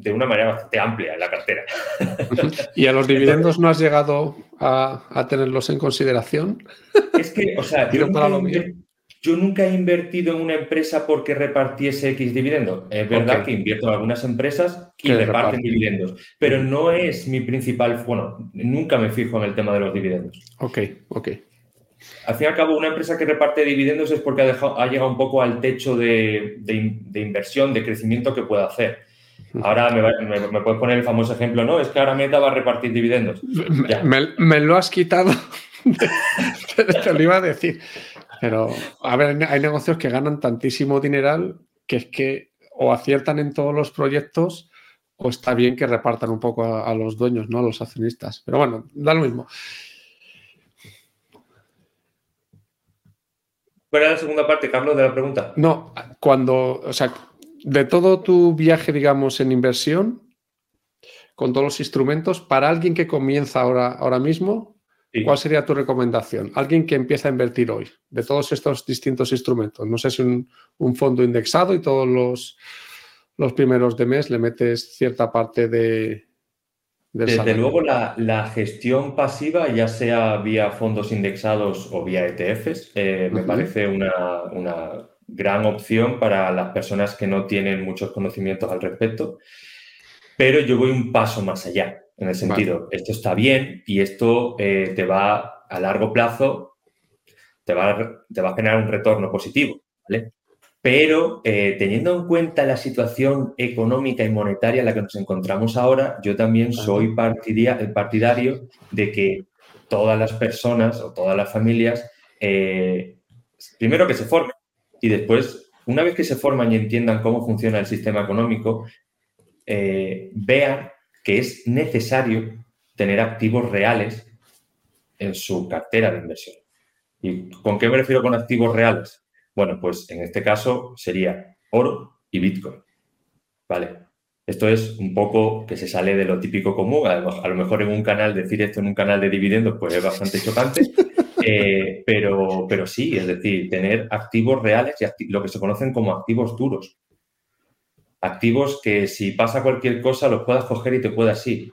de una manera bastante amplia en la cartera. ¿Y a los dividendos no has llegado a, tenerlos en consideración? Es que, o sea, yo nunca, he invertido en una empresa porque repartiese X dividendos. Es verdad que invierto en algunas empresas y reparten dividendos, pero no es mi principal, bueno, nunca me fijo en el tema de los dividendos. Ok, ok. Al fin y al cabo, una empresa que reparte dividendos es porque ha, llegado un poco al techo de, inversión, de crecimiento que puede hacer. Ahora me, puedes poner el famoso ejemplo, no, es que ahora Meta va a repartir dividendos. Me, lo has quitado, te lo iba a decir. Pero, a ver, hay negocios que ganan tantísimo dineral que es que o aciertan en todos los proyectos o está bien que repartan un poco a, a los dueños, ¿no? A los accionistas. Pero bueno, da lo mismo. ¿Cuál era la segunda parte, Carlos, de la pregunta? No, cuando, o sea, de todo tu viaje, digamos, en inversión, con todos los instrumentos, para alguien que comienza ahora, ahora mismo, ¿cuál sería tu recomendación? Alguien que empieza a invertir hoy, de todos estos distintos instrumentos. No sé si un, fondo indexado y todos los, los primeros de mes le metes cierta parte de, desde luego, la, gestión pasiva, ya sea vía fondos indexados o vía ETFs, eh, me parece una, gran opción para las personas que no tienen muchos conocimientos al respecto. Pero yo voy un paso más allá, en el sentido, esto está bien y esto eh, te va a largo plazo, te va, te va a generar un retorno positivo, ¿vale? Pero eh, teniendo en cuenta la situación económica y monetaria en la que nos encontramos ahora, yo también soy partidario de que todas las personas o todas las familias, eh, primero que se formen y después, una vez que se forman y entiendan cómo funciona el sistema económico, eh, vean que es necesario tener activos reales en su cartera de inversión. ¿Y con qué me refiero con activos reales? Bueno, pues en este caso sería oro y Bitcoin. ¿Vale? Esto es un poco que se sale de lo típico común. A lo mejor en un canal, decir esto en un canal de dividendos, pues es bastante chocante. Eh, pero, pero sí, es decir, tener activos reales y lo que se conocen como activos duros. Activos que si pasa cualquier cosa los puedas coger y te puedas ir.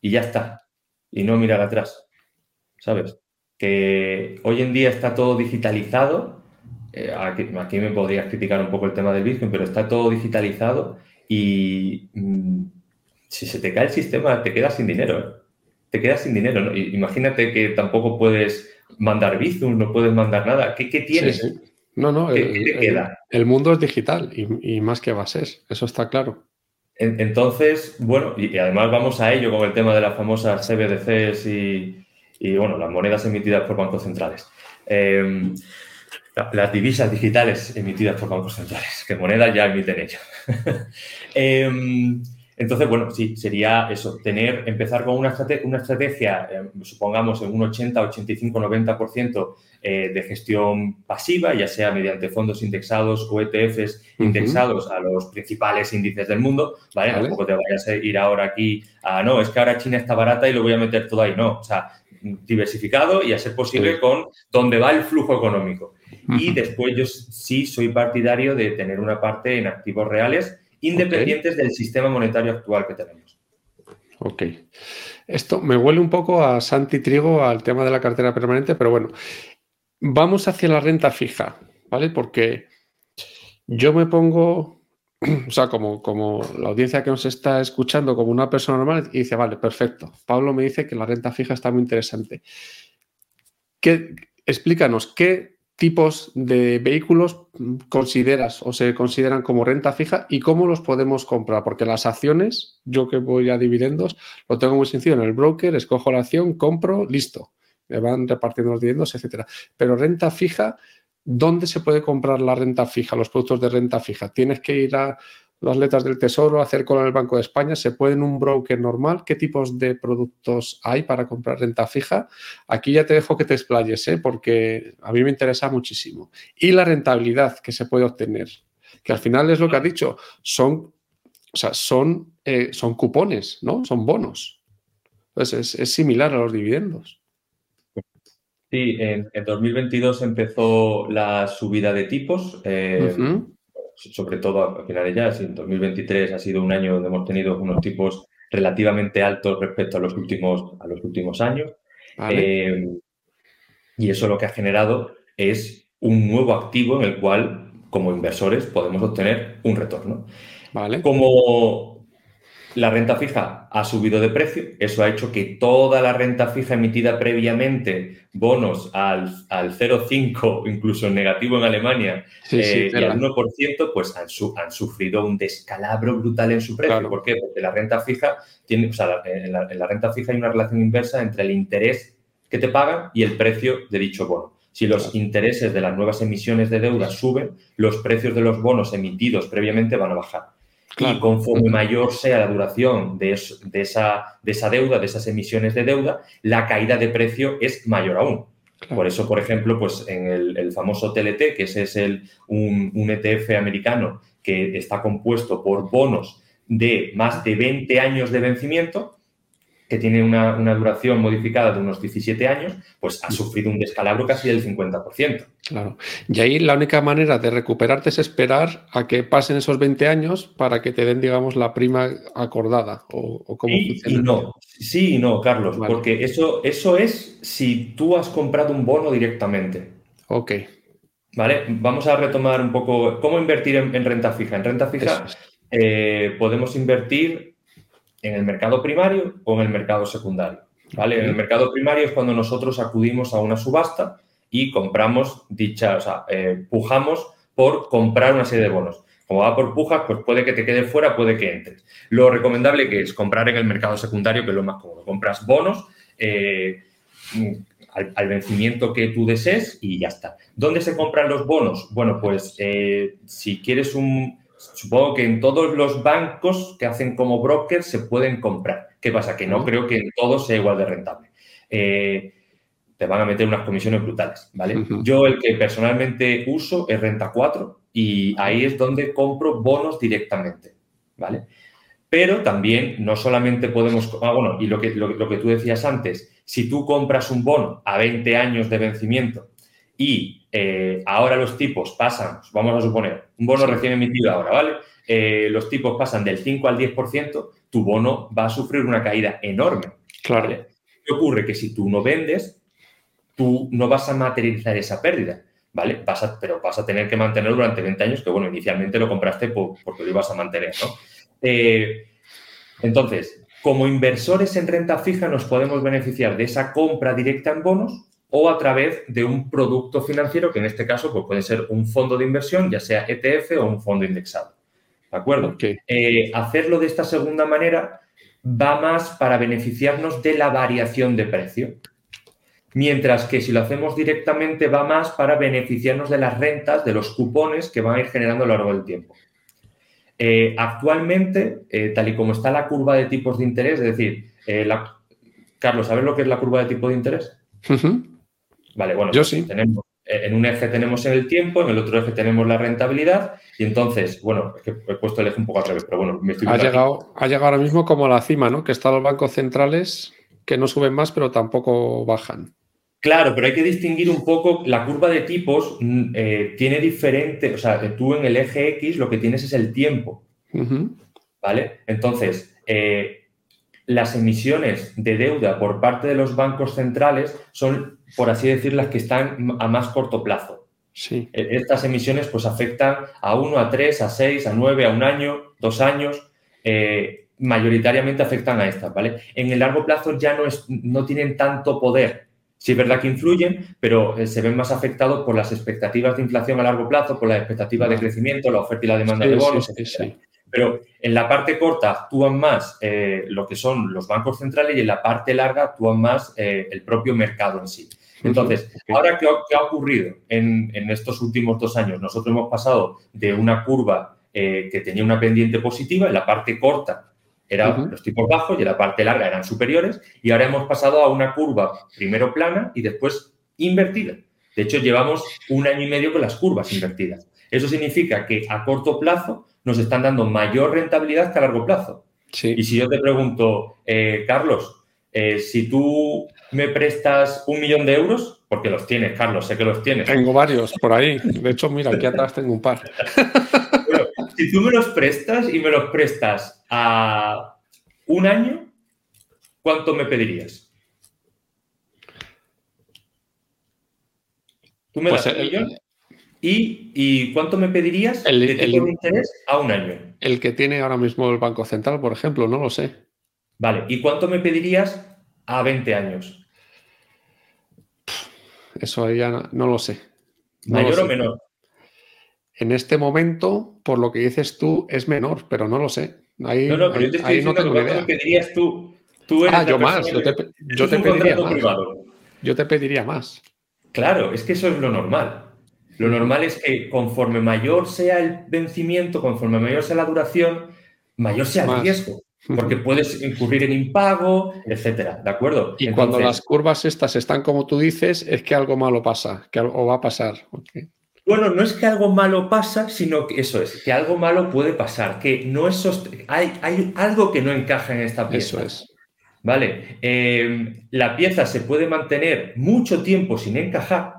Y ya está. Y no mirar atrás. ¿Sabes? Que hoy en día está todo digitalizado eh, aquí, me podrías criticar un poco el tema del Bitcoin, pero está todo digitalizado y mm, si se te cae el sistema, te quedas sin dinero. ¿eh? Te quedas sin dinero. Imagínate que tampoco puedes mandar Bizum, no puedes mandar nada. ¿Qué, tienes? No, no, ¿Qué, el, te queda? El, mundo es digital y, más que bases, eso está claro. entonces, bueno, y, además vamos a ello con el tema de las famosas CBDCs y, y bueno, las monedas emitidas por bancos centrales. Eh, las divisas digitales emitidas por bancos centrales, que monedas ya emiten ellos. Em, entonces, bueno, sí, sería eso, tener, empezar con una, una estrategia, em, supongamos, en un 80, 85, 90% de gestión pasiva, ya sea mediante fondos indexados o ETFs indexados a los principales índices del mundo, ¿vale? Tampoco te vayas a ir ahora aquí a, no, es que ahora China está barata y lo voy a meter todo ahí, no, o sea, diversificado y a ser posible con dónde va el flujo económico. Y después yo sí soy partidario de tener una parte en activos reales independientes del sistema monetario actual que tenemos. Ok. Esto me huele un poco a Santi Trigo, al tema de la cartera permanente, pero bueno, vamos hacia la renta fija, ¿vale? Porque yo me pongo, o sea, como, como la audiencia que nos está escuchando, como una persona normal, y dice, vale, perfecto. Pablo me dice que la renta fija está muy interesante. ¿Qué, explícanos, ¿qué tipos de vehículos consideras o se consideran como renta fija y cómo los podemos comprar? Porque las acciones, yo que voy a dividendos, lo tengo muy sencillo en el broker, escojo la acción, compro, listo. me van repartiendo los dividendos, etcétera. Pero renta fija, ¿dónde se puede comprar la renta fija, los productos de renta fija? Tienes que ir a las letras del Tesoro, hacer cola en el Banco de España, se puede en un broker normal. ¿Qué tipos de productos hay para comprar renta fija? Aquí ya te dejo que te explayes, ¿eh? porque a mí me interesa muchísimo. Y la rentabilidad que se puede obtener, que al final es lo que has dicho, son, o sea, son, eh, son cupones, ¿no? Son bonos. Entonces es, similar a los dividendos. Sí, en, 2022 empezó la subida de tipos. Eh, sobre todo a final de ya, en 2023 ha sido un año donde hemos tenido unos tipos relativamente altos respecto a los últimos, a los últimos años. Eh, y eso lo que ha generado es un nuevo activo en el cual, como inversores, podemos obtener un retorno. Vale. Como la renta fija ha subido de precio, eso ha hecho que toda la renta fija emitida previamente, bonos al, al 0,5, incluso negativo en Alemania, eh, y al 1%, pues han, han, sufrido un descalabro brutal en su precio. ¿Por qué? Porque la renta fija tiene, o sea, en la, en la renta fija hay una relación inversa entre el interés que te pagan y el precio de dicho bono. Si los intereses de las nuevas emisiones de deuda suben, los precios de los bonos emitidos previamente van a bajar. Y conforme mayor sea la duración de, esa, de esa deuda, de esas emisiones de deuda, la caída de precio es mayor aún. Por eso, por ejemplo, pues en el, famoso TLT, que ese es el, un, un, ETF americano que está compuesto por bonos de más de 20 años de vencimiento, que tiene una, duración modificada de unos 17 años, pues ha sufrido un descalabro casi del 50%. Claro. Y ahí la única manera de recuperarte es esperar a que pasen esos 20 años para que te den, digamos, la prima acordada. ¿O, cómo sí Y no. Sí y no, Carlos, porque eso, eso es si tú has comprado un bono directamente. Ok. Vale, vamos a retomar un poco cómo invertir en, renta fija. En renta fija eh, podemos invertir en el mercado primario o en el mercado secundario. ¿vale? En el mercado primario es cuando nosotros acudimos a una subasta y compramos dicha, o sea, eh, pujamos por comprar una serie de bonos. Como va por pujas, pues puede que te quede fuera, puede que entres. Lo recomendable que es comprar en el mercado secundario, que es lo más cómodo. Compras bonos eh, al, vencimiento que tú desees y ya está. ¿Dónde se compran los bonos? Bueno, pues eh, si quieres un, Supongo que en todos los bancos que hacen como broker se pueden comprar. ¿Qué pasa? Que no creo que en todos sea igual de rentable. Eh, te van a meter unas comisiones brutales, ¿vale? Yo el que personalmente uso es Renta 4 y ahí es donde compro bonos directamente, ¿vale? Pero también no solamente podemos, ah, bueno, y lo que, lo que tú decías antes, si tú compras un bono a 20 años de vencimiento y eh, ahora los tipos pasan, vamos a suponer, un bono recién emitido ahora, ¿vale? Eh, los tipos pasan del 5 al 10%, tu bono va a sufrir una caída enorme. Claro. ¿Qué ocurre? Que si tú no vendes, tú no vas a materializar esa pérdida, ¿vale? Vas a, pero vas a tener que mantenerlo durante 20 años, que bueno, inicialmente lo compraste porque lo ibas a mantener, ¿no? Eh, entonces, como inversores en renta fija nos podemos beneficiar de esa compra directa en bonos o a través de un producto financiero, que en este caso pues, puede ser un fondo de inversión, ya sea ETF o un fondo indexado. ¿De acuerdo? Eh, hacerlo de esta segunda manera va más para beneficiarnos de la variación de precio. Mientras que si lo hacemos directamente va más para beneficiarnos de las rentas, de los cupones que van a ir generando a lo largo del tiempo. Eh, actualmente, eh, tal y como está la curva de tipos de interés, es decir, Carlos, ¿sabes lo que es la curva de tipo de interés? Vale, bueno, Yo pues sí. tenemos, eh, en un eje tenemos el tiempo, en el otro eje tenemos la rentabilidad y entonces, bueno, es que he puesto el eje un poco al revés, pero bueno, me estoy ha llegado, ha llegado ahora mismo como a la cima, ¿no? Que están los bancos centrales que no suben más, pero tampoco bajan. Claro, pero hay que distinguir un poco, la curva de tipos mm, eh, tiene diferente, o sea, tú en el eje X lo que tienes es el tiempo, ¿vale? Entonces, eh, las emisiones de deuda por parte de los bancos centrales son, por así decir, las que están a más corto plazo. Sí. E, estas emisiones pues afectan a uno, a tres, a seis, a nueve, a un año, dos años. Eh, mayoritariamente afectan a estas, ¿vale? En el largo plazo ya no, es, no tienen tanto poder. Sí es verdad que influyen, pero eh, se ven más afectados por las expectativas de inflación a largo plazo, por las expectativas de crecimiento, la oferta y la demanda de bonos, Pero en la parte corta actúan más eh, lo que son los bancos centrales y en la parte larga actúan más eh, el propio mercado en sí. Entonces, ahora, ¿qué, ha ocurrido en, estos últimos dos años? Nosotros hemos pasado de una curva eh, que tenía una pendiente positiva, en la parte corta eran los tipos bajos y en la parte larga eran superiores, y ahora hemos pasado a una curva primero plana y después invertida. De hecho, llevamos un año y medio con las curvas invertidas. Eso significa que a corto plazo nos están dando mayor rentabilidad que a largo plazo. Y si yo te pregunto, eh, Carlos, eh, si tú me prestas un millón de euros, porque los tienes, Carlos, sé que los tienes. Tengo varios por ahí. De hecho, mira, aquí atrás tengo un par. si tú me los prestas y me los prestas a un año, ¿cuánto me pedirías? Tú me das pues un millón. ¿Y, cuánto me pedirías el, de tipo de interés a un año? El que tiene ahora mismo el Banco Central, por ejemplo, no lo sé. Vale, ¿y cuánto me pedirías a 20 años? Eso ya no, lo sé. ¿Mayor o menor? En este momento, por lo que dices tú, es menor, pero no lo sé. Ahí, no, no, pero yo te estoy diciendo no me pedirías tú. tú ah, yo más. Yo te, pediría más. Yo te pediría más. Claro, es que eso es lo normal. Lo normal es que conforme mayor sea el vencimiento, conforme mayor sea la duración, mayor sea el riesgo porque puedes incurrir en impago, etcétera, ¿de acuerdo? Y cuando las curvas estas están como tú dices, es que algo malo pasa, que algo va a pasar. Bueno, no es que algo malo pasa, sino que eso es, que algo malo puede pasar, que no es hay, hay algo que no encaja en esta pieza. Eso es. ¿Vale? Eh, la pieza se puede mantener mucho tiempo sin encajar,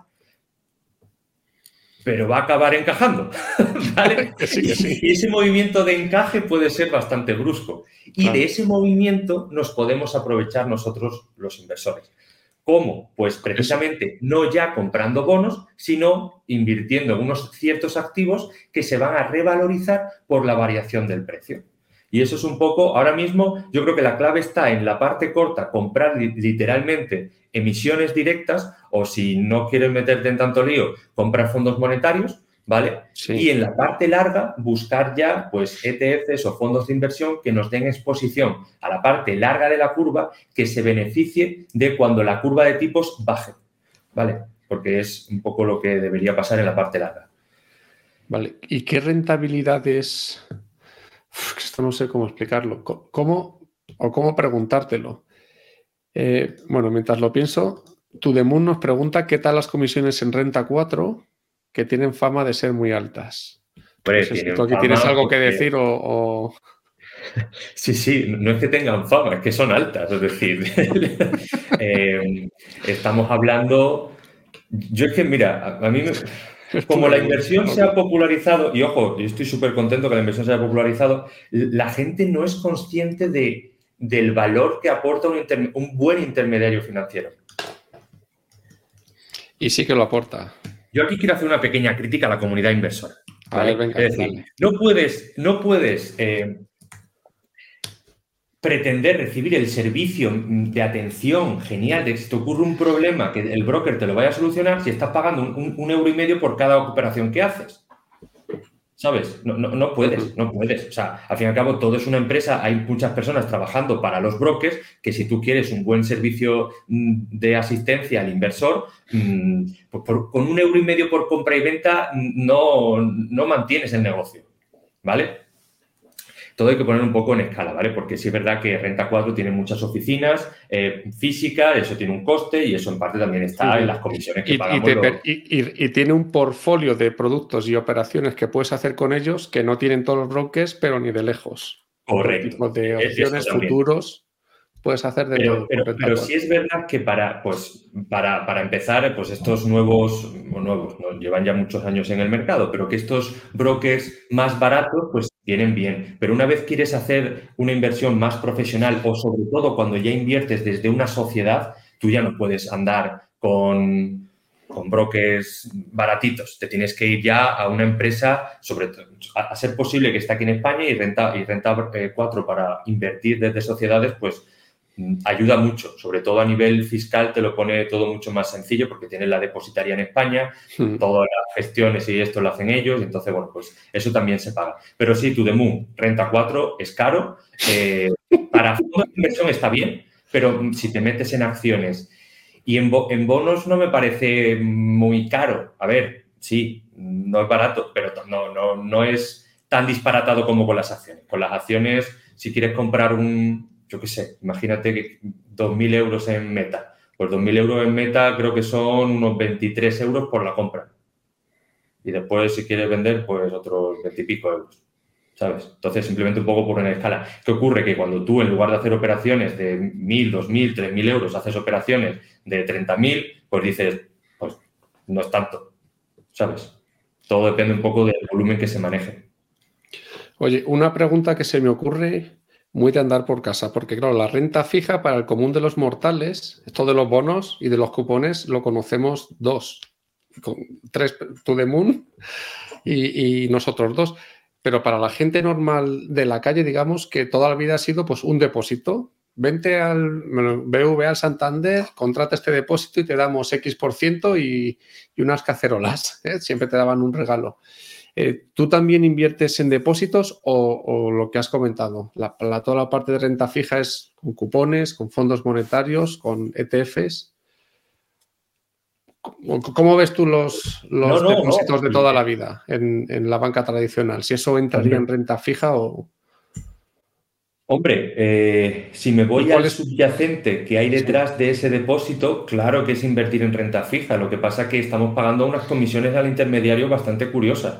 pero va a acabar encajando. ¿vale? Y ese movimiento de encaje puede ser bastante brusco. Y de ese movimiento nos podemos aprovechar nosotros los inversores. ¿Cómo? Pues precisamente no ya comprando bonos, sino invirtiendo en unos ciertos activos que se van a revalorizar por la variación del precio. Y eso es un poco, ahora mismo yo creo que la clave está en la parte corta, comprar literalmente emisiones directas o si no quieres meterte en tanto lío, comprar fondos monetarios, ¿vale? Y en la parte larga, buscar ya pues ETFs o fondos de inversión que nos den exposición a la parte larga de la curva que se beneficie de cuando la curva de tipos baje, ¿vale? Porque es un poco lo que debería pasar en la parte larga. Vale, ¿y qué rentabilidades esto no sé cómo explicarlo. ¿Cómo o cómo preguntártelo? Eh, bueno, mientras lo pienso, Tudemun nos pregunta qué tal las comisiones en Renta 4 que tienen fama de ser muy altas. ¿Tú aquí tienes algo que decir o, Sí, sí, no es que tengan fama, es que son altas. Es decir, eh, estamos hablando. Yo es que, mira, a mí me, como la inversión se ha popularizado, y ojo, yo estoy súper contento que la inversión se haya popularizado, la gente no es consciente de, del valor que aporta un, buen intermediario financiero. Y sí que lo aporta. Yo aquí quiero hacer una pequeña crítica a la comunidad inversora. es decir, no puedes, no puedes eh, pretender recibir el servicio de atención genial de que si te ocurre un problema que el broker te lo vaya a solucionar si estás pagando un, euro y medio por cada operación que haces. ¿Sabes? No, no, puedes, no puedes. O sea, al fin y al cabo, todo es una empresa, hay muchas personas trabajando para los brokers que si tú quieres un buen servicio mm, de asistencia al inversor, mm, pues con un euro y medio por compra y venta mm, no, no mantienes el negocio. ¿Vale? Todo hay que poner un poco en escala, ¿vale? Porque sí es verdad que Renta 4 tiene muchas oficinas eh, físicas, eso tiene un coste y eso en parte también está en las comisiones que y, pagamos. Y, tiene un portfolio de productos y operaciones que puedes hacer con ellos que no tienen todos los brokers, pero ni de lejos. Correcto. De opciones futuros puedes hacer de pero, pero, sí es verdad que para, pues, para, para empezar, pues estos nuevos, nuevos, llevan ya muchos años en el mercado, pero que estos brokers más baratos, pues vienen bien. Pero una vez quieres hacer una inversión más profesional o sobre todo cuando ya inviertes desde una sociedad, tú ya no puedes andar con, con brokers baratitos. Te tienes que ir ya a una empresa, sobre todo, a, ser posible que esté aquí en España y renta, y renta 4 eh, para invertir desde sociedades, pues ayuda mucho, sobre todo a nivel fiscal te lo pone todo mucho más sencillo porque tienes la depositaria en España, hmm. todas las gestiones y esto lo hacen ellos, entonces, bueno, pues eso también se paga. Pero sí, tu Demu, renta 4, es caro. Eh, para fondos de inversión está bien, pero si te metes en acciones y en, en bonos no me parece muy caro. A ver, sí, no es barato, pero no, no, no es tan disparatado como con las acciones. Con las acciones, si quieres comprar un, yo qué sé, imagínate que 2.000 euros en meta. Pues 2.000 euros en meta creo que son unos 23 euros por la compra. Y después, si quieres vender, pues otros 20 y pico euros. ¿Sabes? Entonces, simplemente un poco por una escala. ¿Qué ocurre? Que cuando tú, en lugar de hacer operaciones de 1.000, 2.000, 3.000 euros, haces operaciones de 30.000, pues dices, pues no es tanto. ¿Sabes? Todo depende un poco del volumen que se maneje. Oye, una pregunta que se me ocurre muy de andar por casa, porque claro, la renta fija para el común de los mortales, esto de los bonos y de los cupones lo conocemos dos, con tres, tú de Moon y, nosotros dos. Pero para la gente normal de la calle, digamos que toda la vida ha sido pues un depósito. Vente al BV al Santander, contrata este depósito y te damos X por ciento y, unas cacerolas. ¿eh? Siempre te daban un regalo. Eh, ¿Tú también inviertes en depósitos o, lo que has comentado? La, toda la parte de renta fija es con cupones, con fondos monetarios, con ETFs. ¿Cómo ves tú los, depósitos de toda la vida en, la banca tradicional? Si eso entraría en renta fija o... Hombre, eh, si me voy al subyacente que hay detrás de ese depósito, claro que es invertir en renta fija. Lo que pasa es que estamos pagando unas comisiones al intermediario bastante curiosas.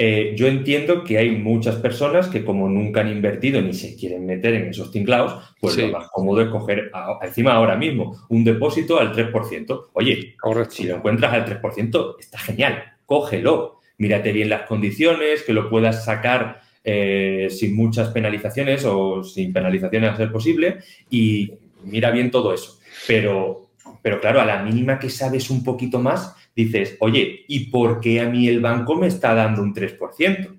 Eh, yo entiendo que hay muchas personas que como nunca han invertido ni se quieren meter en esos tinglados, pues lo más cómodo es coger encima ahora mismo un depósito al 3%. Oye, si lo encuentras al 3%, está genial, cógelo. Mírate bien las condiciones, que lo puedas sacar eh, sin muchas penalizaciones o sin penalizaciones a ser posible y mira bien todo eso. Pero, pero claro, a la mínima que sabes un poquito más, dices, oye, ¿y por qué a mí el banco me está dando un 3%?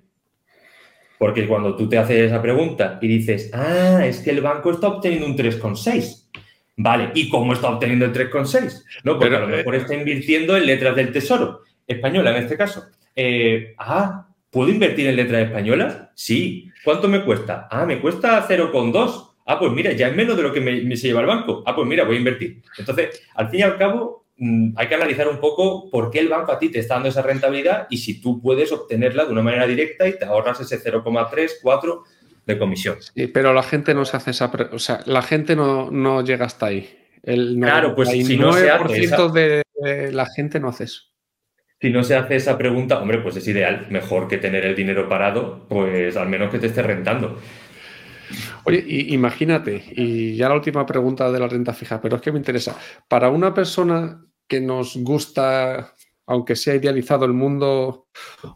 Porque cuando tú te haces esa pregunta y dices, ah, es que el banco está obteniendo un 3,6. Vale, ¿y cómo está obteniendo el 3,6? No, porque a lo mejor está invirtiendo en letras del tesoro, española en este caso. Eh, ah, ¿puedo invertir en letras españolas? Sí. ¿Cuánto me cuesta? Ah, me cuesta 0,2. Ah, pues mira, ya es menos de lo que me, me, se lleva el banco. Ah, pues mira, voy a invertir. Entonces, al fin y al cabo, hay que analizar un poco por qué el banco a ti te está dando esa rentabilidad y si tú puedes obtenerla de una manera directa y te ahorras ese 0,3, 4 de comisión. pero la gente no se hace esa, o sea, la gente no, llega hasta ahí. El claro, pues si no se hace de la gente no hace eso. Si no se hace esa pregunta, hombre, pues es ideal, mejor que tener el dinero parado, pues al menos que te esté rentando. Oye, imagínate, y ya la última pregunta de la renta fija, pero es que me interesa. Para una persona que nos gusta, aunque sea idealizado el mundo,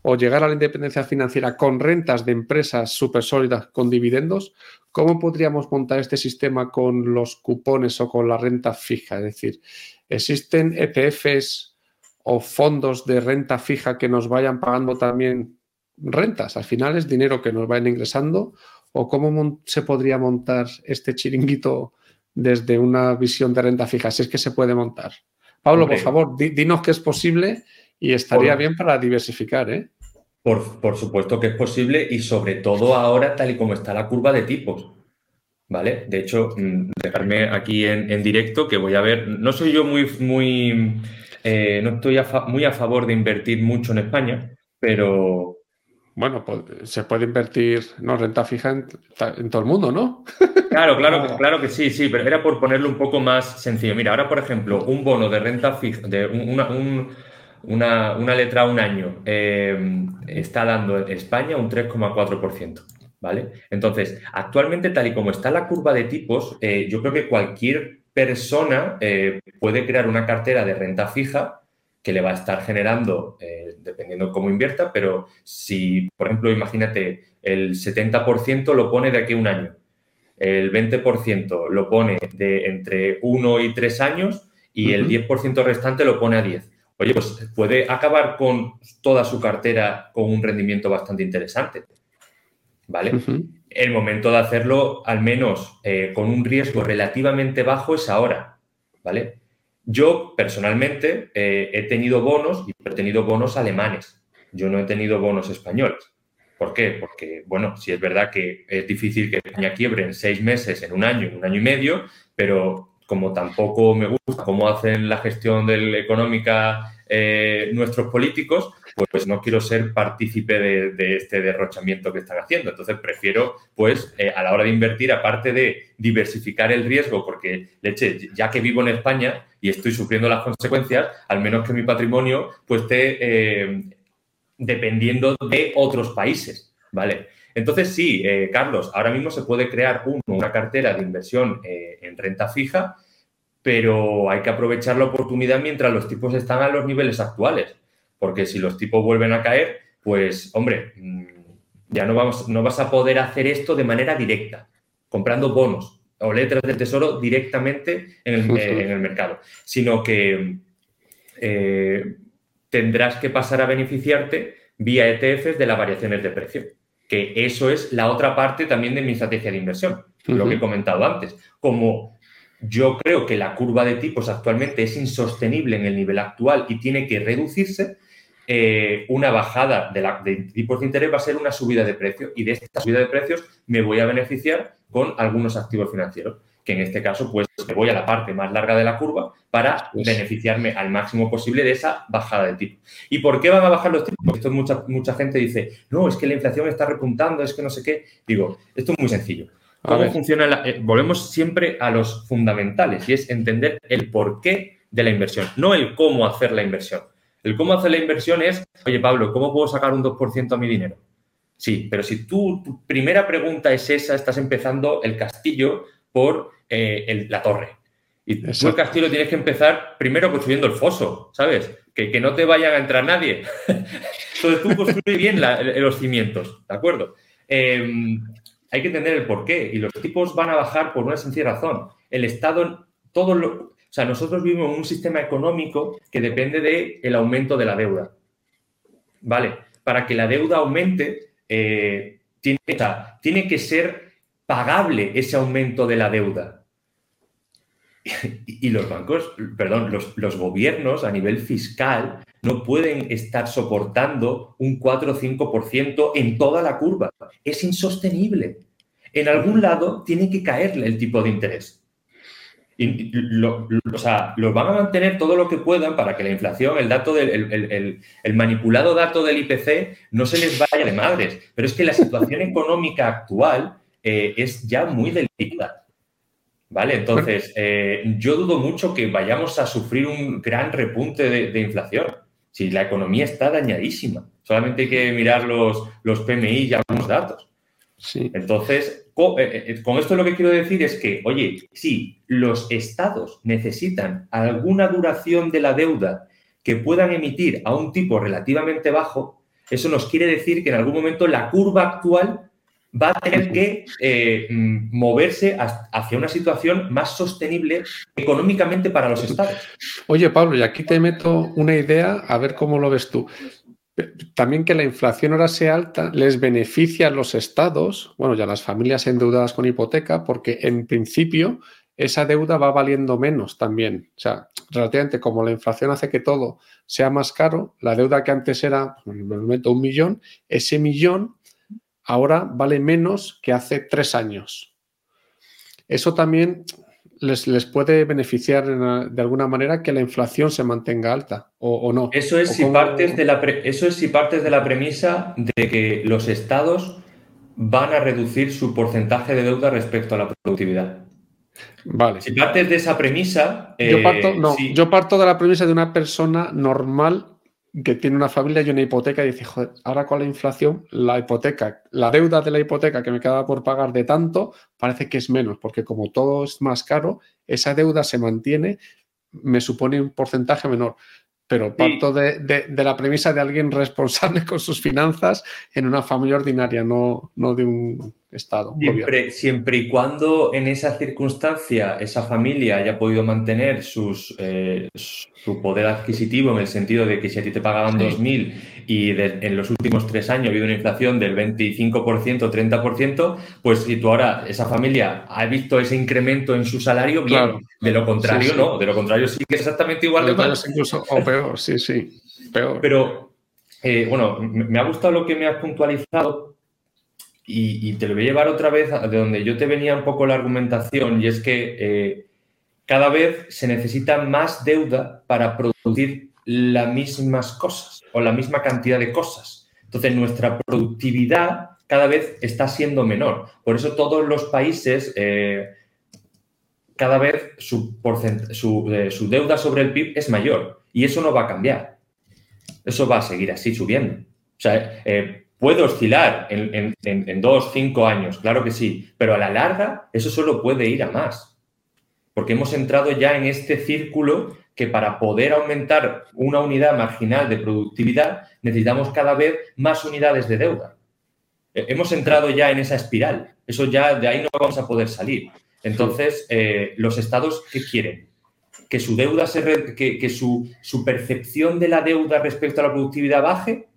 o llegar a la independencia financiera con rentas de empresas súper sólidas, con dividendos, ¿cómo podríamos montar este sistema con los cupones o con la renta fija? Es decir, ¿existen ETFs o fondos de renta fija que nos vayan pagando también rentas? Al final es dinero que nos vayan ingresando. ¿O cómo se podría montar este chiringuito desde una visión de renta fija? Si es que se puede montar. Pablo, por favor, dinos que es posible y estaría bien para diversificar, ¿eh? Por, supuesto que es posible y sobre todo ahora tal y como está la curva de tipos. ¿Vale? De hecho, mm, dejarme aquí en, directo que voy a ver. No soy yo muy, muy, eh, no estoy muy a favor de invertir mucho en España, pero. Bueno, pues se puede invertir, no, renta fija en todo el mundo, ¿no? Claro, claro, claro que sí, sí, pero era por ponerlo un poco más sencillo. Mira, ahora, por ejemplo, un bono de renta fija, de una, una, letra a un año, eh, está dando España un 3,4%. ¿Vale? Entonces, actualmente, tal y como está la curva de tipos, eh, yo creo que cualquier persona eh, puede crear una cartera de renta fija que le va a estar generando, dependiendo cómo invierta, pero si, por ejemplo, imagínate, el 70% lo pone de aquí a un año el 20% lo pone de entre 1 y 3 años y el 10% restante lo pone a 10. Oye, pues puede acabar con toda su cartera con un rendimiento bastante interesante. ¿vale? El momento de hacerlo, al menos eh, con un riesgo relativamente bajo, es ahora, ¿vale? Yo, personalmente, eh, he tenido bonos y he tenido bonos alemanes. Yo no he tenido bonos españoles. ¿Por qué? Porque, bueno, sí es verdad que es difícil que España quiebre en seis meses, en un año, en un año y medio, pero como tampoco me gusta cómo hacen la gestión económica eh, nuestros políticos, pues no quiero ser partícipe de, este derrochamiento que están haciendo. Entonces prefiero, pues, eh, a la hora de invertir, aparte de diversificar el riesgo, porque, leche, ya que vivo en España y estoy sufriendo las consecuencias, al menos que mi patrimonio, pues, esté eh, dependiendo de otros países, ¿vale? Entonces, sí, eh, Carlos, ahora mismo se puede crear una cartera de inversión en renta fija, pero hay que aprovechar la oportunidad mientras los tipos están a los niveles actuales, porque si los tipos vuelven a caer, pues, hombre, mm, ya no, vamos, no vas a poder hacer esto de manera directa, comprando bonos o letras del tesoro directamente en el, en el mercado, sino que eh, tendrás que pasar a beneficiarte vía ETFs de las variaciones de precio que eso es la otra parte también de mi estrategia de inversión, lo que he comentado antes. Como yo creo que la curva de tipos actualmente es insostenible en el nivel actual y tiene que reducirse, eh, una bajada de, la, de, tipos de interés va a ser una subida de precios y de esta subida de precios me voy a beneficiar con algunos activos financieros que en este caso pues me voy a la parte más larga de la curva para beneficiarme al máximo posible de esa bajada de tipo. ¿Y por qué van a bajar los tipos? Porque esto mucha, mucha gente dice, no, es que la inflación está repuntando, es que no sé qué. Digo, esto es muy sencillo. ¿Cómo funciona? La, eh, volvemos siempre a los fundamentales y es entender el porqué de la inversión, no el cómo hacer la inversión. El cómo hacer la inversión es, oye Pablo, ¿cómo puedo sacar un 2% a mi dinero? Sí, pero si tú, tu primera pregunta es esa, estás empezando el castillo por eh, la torre. Y tú el castillo tienes que empezar primero construyendo el foso, ¿sabes? Que, no te vayan a entrar nadie. Entonces tú construyes bien los cimientos, ¿de acuerdo? Em, hay que entender el porqué y los tipos van a bajar por una sencilla razón. El Estado, todo lo, sea, nosotros vivimos en un sistema económico que depende del el aumento de la deuda. ¿Vale? Para que la deuda aumente, eh, tiene, tiene que ser pagable ese aumento de la deuda. Y los bancos, perdón, los, gobiernos a nivel fiscal no pueden estar soportando un 4 o 5% en toda la curva. Es insostenible. En algún lado tiene que caerle el tipo de interés. Y o sea, los van a mantener todo lo que puedan para que la inflación, el dato del el, manipulado dato del IPC no se les vaya de madres. Pero es que la situación económica actual eh, es ya muy delicada. ¿Vale? Entonces, eh, yo dudo mucho que vayamos a sufrir un gran repunte de, inflación. Si la economía está dañadísima. Solamente hay que mirar los, los PMI y algunos datos. Sí. Entonces, eh, con, esto lo que quiero decir es que, oye, si los estados necesitan alguna duración de la deuda que puedan emitir a un tipo relativamente bajo, eso nos quiere decir que en algún momento la curva actual va a tener que eh, mm, moverse hacia una situación más sostenible económicamente para los estados. Oye, Pablo, y aquí te meto una idea, a ver cómo lo ves tú. También que la inflación ahora sea alta les beneficia a los estados, bueno, ya las familias endeudadas con hipoteca, porque en principio esa deuda va valiendo menos también. O sea, relativamente como la inflación hace que todo sea más caro, la deuda que antes era, el momento, un millón, ese millón ahora vale menos que hace tres años. Eso también les, les puede beneficiar de alguna manera que la inflación se mantenga alta o, no. Eso es, si partes de la eso es si partes de la premisa de que los estados van a reducir su porcentaje de deuda respecto a la productividad. Vale. Si partes de esa premisa. Yo parto, no, yo parto de la premisa de una persona normal que tiene una familia y una hipoteca y dice, joder, ahora con la inflación, la hipoteca, la deuda de la hipoteca que me queda por pagar de tanto, parece que es menos, porque como todo es más caro, esa deuda se mantiene, me supone un porcentaje menor. Pero parto de, la premisa de alguien responsable con sus finanzas en una familia ordinaria, no, no de un Estado. Siempre, siempre, y cuando en esa circunstancia esa familia haya podido mantener sus, eh, su poder adquisitivo en el sentido de que si a ti te pagaban 2.000 y en los últimos tres años ha habido una inflación del 25%, 30%, pues si tú ahora, esa familia ha visto ese incremento en su salario, bien. De lo contrario, no. De lo contrario sí que es exactamente igual de mal. Incluso, o peor, sí, sí. Peor. Pero, eh, bueno, me ha gustado lo que me has puntualizado y, te lo voy a llevar otra vez de donde yo te venía un poco la argumentación, y es que eh, cada vez se necesita más deuda para producir las mismas cosas o la misma cantidad de cosas. Entonces, nuestra productividad cada vez está siendo menor. Por eso todos los países, eh, cada vez su, eh, su, deuda sobre el PIB es mayor. Y eso no va a cambiar. Eso va a seguir así subiendo. O sea, Puede oscilar en, dos, cinco años, claro que sí, pero a la larga eso solo puede ir a más. Porque hemos entrado ya en este círculo que para poder aumentar una unidad marginal de productividad necesitamos cada vez más unidades de deuda. Eh, hemos entrado ya en esa espiral. Eso ya de ahí no vamos a poder salir. Entonces, eh, los estados, ¿qué quieren? Que su deuda se que, su, su percepción de la deuda respecto a la productividad baje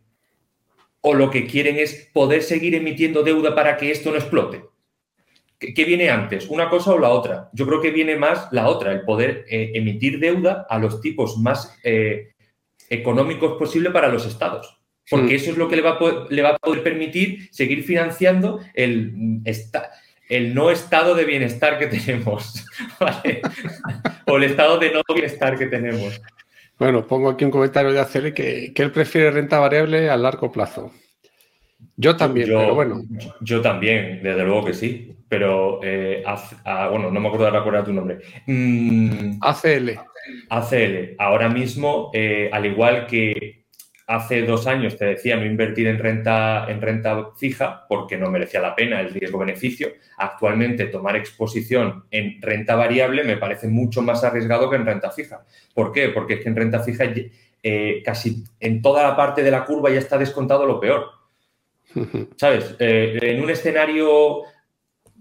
o lo que quieren es poder seguir emitiendo deuda para que esto no explote? ¿Qué, viene antes? ¿Una cosa o la otra? Yo creo que viene más la otra, el poder eh, emitir deuda a los tipos más eh, económicos posible para los estados. Porque eso es lo que le va, a poder, le va a poder permitir seguir financiando el, el no estado de bienestar que tenemos. o el estado de no bienestar que tenemos. Bueno, pongo aquí un comentario de hacerle que, él prefiere renta variable a largo plazo. Yo también, pero bueno. Yo también, desde luego que sí. Pero, eh, bueno, no me acuerdo de recordar tu nombre. Mm, ACL. ACL. Ahora mismo, eh, al igual que hace dos años te decía no invertir en renta, en renta fija porque no merecía la pena el riesgo-beneficio. Actualmente tomar exposición en renta variable me parece mucho más arriesgado que en renta fija. ¿Por qué? Porque es que en renta fija eh, casi en toda la parte de la curva ya está descontado lo peor. ¿Sabes? Eh, en un escenario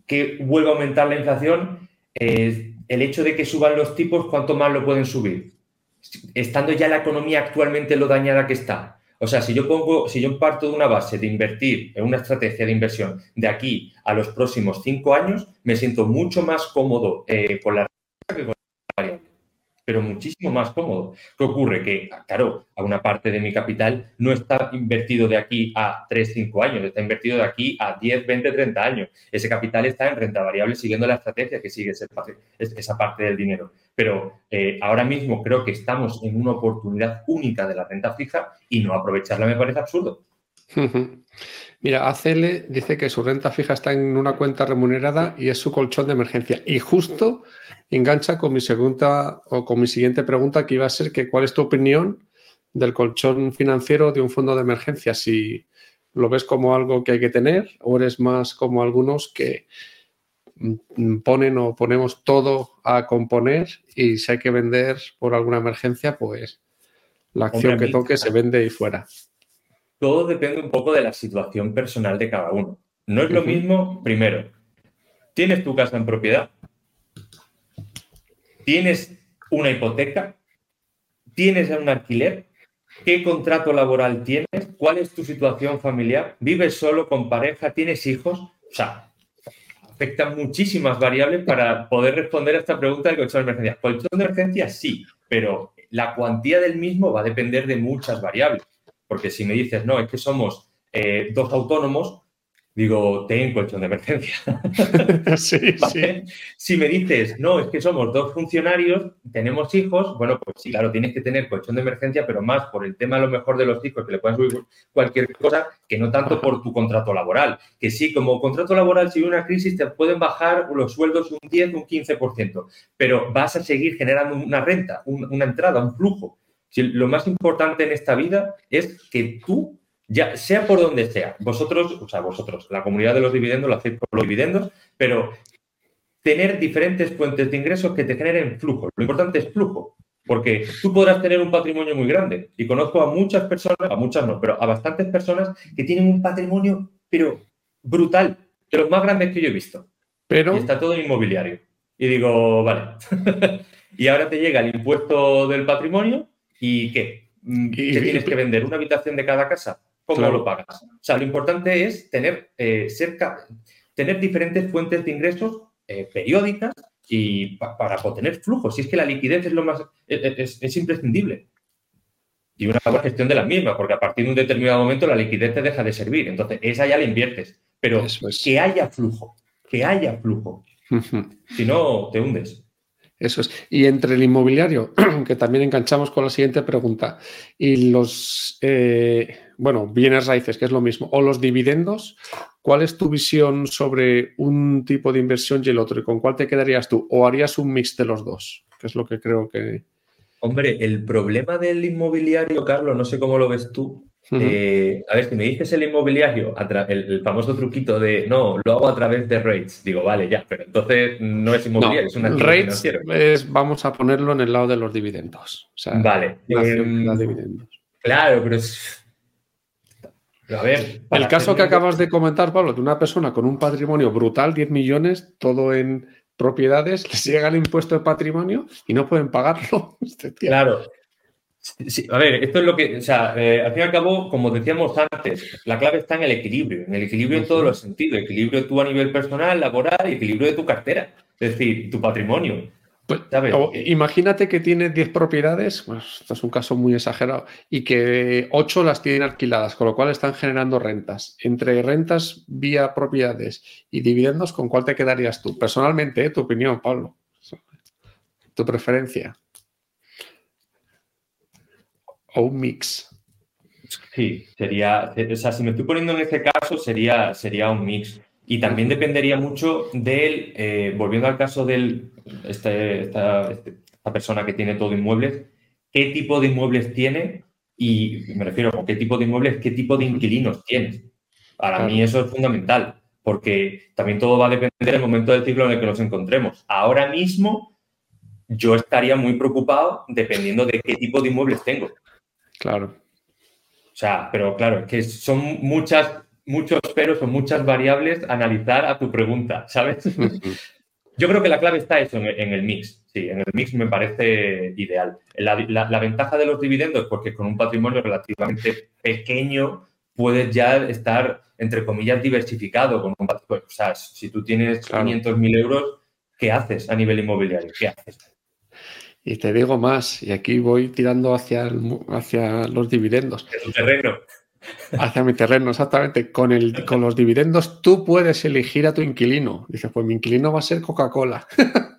que vuelva a aumentar la inflación, eh, el hecho de que suban los tipos, ¿cuánto más lo pueden subir? estando ya la economía actualmente lo dañada que está. O sea, si yo pongo, si yo parto de una base de invertir en una estrategia de inversión de aquí a los próximos cinco años, me siento mucho más cómodo eh, con la que con la variable pero muchísimo más cómodo. ¿Qué ocurre? Que, claro, a una parte de mi capital no está invertido de aquí a 3, 5 años, está invertido de aquí a 10, 20, 30 años. Ese capital está en renta variable siguiendo la estrategia que sigue esa parte del dinero. Pero eh, ahora mismo creo que estamos en una oportunidad única de la renta fija y no aprovecharla me parece absurdo. Mira, ACL dice que su renta fija está en una cuenta remunerada y es su colchón de emergencia. Y justo engancha con mi segunda o con mi siguiente pregunta que iba a ser que cuál es tu opinión del colchón financiero de un fondo de emergencia, si lo ves como algo que hay que tener o eres más como algunos que ponen o ponemos todo a componer y si hay que vender por alguna emergencia, pues la acción que toque se vende y fuera. Todo depende un poco de la situación personal de cada uno. No es lo mismo, primero, tienes tu casa en propiedad, ¿Tienes una hipoteca? ¿Tienes un alquiler? ¿Qué contrato laboral tienes? ¿Cuál es tu situación familiar? ¿Vives solo con pareja? ¿Tienes hijos? O sea, afectan muchísimas variables para poder responder a esta pregunta del colchón de emergencia. Colchón de emergencia sí, pero la cuantía del mismo va a depender de muchas variables. Porque si me dices, no, es que somos eh, dos autónomos, digo, ten colchón de emergencia. sí, sí. Si me dices, no, es que somos dos funcionarios, tenemos hijos, bueno, pues sí, claro, tienes que tener colchón de emergencia, pero más por el tema a lo mejor de los hijos, que le pueden subir cualquier cosa, que no tanto por tu contrato laboral. Que sí, como contrato laboral, si hay una crisis, te pueden bajar los sueldos un 10, un 15%, pero vas a seguir generando una renta, una entrada, un flujo. Si lo más importante en esta vida es que tú ya sea por donde sea, vosotros, o sea, vosotros, la comunidad de los dividendos lo hacéis por los dividendos, pero tener diferentes fuentes de ingresos que te generen flujo. Lo importante es flujo, porque tú podrás tener un patrimonio muy grande y conozco a muchas personas, a muchas no, pero a bastantes personas que tienen un patrimonio, pero brutal. de los más grandes que yo he visto. Pero... Y está todo en inmobiliario. Y digo, vale. y ahora te llega el impuesto del patrimonio y ¿qué? Mm, ¿Qué tienes que vender? ¿Una habitación de cada casa? ¿Cómo lo pagas? O sea, lo importante es tener, eh, tener diferentes fuentes de ingresos eh, periódicas y para obtener flujos. Si es que la liquidez es lo más es, imprescindible. Y una buena gestión de la misma, porque a partir de un determinado momento la liquidez te deja de servir. Entonces, esa ya la inviertes. Pero que haya flujo, que haya flujo. si no, te hundes. Eso es. Y entre el inmobiliario, que también enganchamos con la siguiente pregunta, y los, eh, bueno, bienes raíces, que es lo mismo, o los dividendos, ¿cuál es tu visión sobre un tipo de inversión y el otro? ¿Y con cuál te quedarías tú? ¿O harías un mix de los dos? Que es lo que creo que... Hombre, el problema del inmobiliario, Carlos, no sé cómo lo ves tú, eh, a ver, si me dices el inmobiliario, el, famoso truquito de no, lo hago a través de rates, digo, vale, ya, pero entonces no es inmobiliario, es una rates es, vamos a ponerlo en el lado de los dividendos. vale. Em, claro, pero es. A ver. El caso que acabas de comentar, Pablo, de una persona con un patrimonio brutal, 10 millones, todo en propiedades, les llega el impuesto de patrimonio y no pueden pagarlo. Este claro, Sí, a ver, esto es lo que, o sea, eh, al fin y al cabo, como decíamos antes, la clave está en el equilibrio, en el equilibrio en todos los sentidos, equilibrio tú a nivel personal, laboral y equilibrio de tu cartera, es decir, tu patrimonio. Pues, imagínate que tienes 10 propiedades, pues esto es un caso muy exagerado, y que 8 las tienen alquiladas, con lo cual están generando rentas. Entre rentas vía propiedades y dividendos, ¿con cuál te quedarías tú? Personalmente, ¿eh? tu opinión, Pablo. Tu preferencia o un mix. Sí, sería, o sea, si me estoy poniendo en ese caso, sería, sería un mix. Y también dependería mucho del, eh, volviendo al caso de este, esta, esta, persona que tiene todo inmuebles, qué tipo de inmuebles tiene y me refiero a qué tipo de inmuebles, qué tipo de inquilinos tienes. Para mí eso es fundamental, porque también todo va a depender del momento del ciclo en el que nos encontremos. Ahora mismo yo estaría muy preocupado dependiendo de qué tipo de inmuebles tengo. Claro. O sea, pero claro, es que son muchas, muchos peros o muchas variables a analizar a tu pregunta, ¿sabes? Yo creo que la clave está eso en, el mix. Sí, en el mix me parece ideal. La, ventaja de los dividendos es porque con un patrimonio relativamente pequeño puedes ya estar, entre comillas, diversificado. Con un, o sea, si tú tienes 500.000 euros, ¿qué haces a nivel inmobiliario? ¿Qué haces? Y te digo más, y aquí voy tirando hacia, hacia los dividendos. Hacia tu terreno. Hacia mi terreno, exactamente. Con, el, con los dividendos tú puedes elegir a tu inquilino. Dices, pues mi inquilino va a ser Coca-Cola.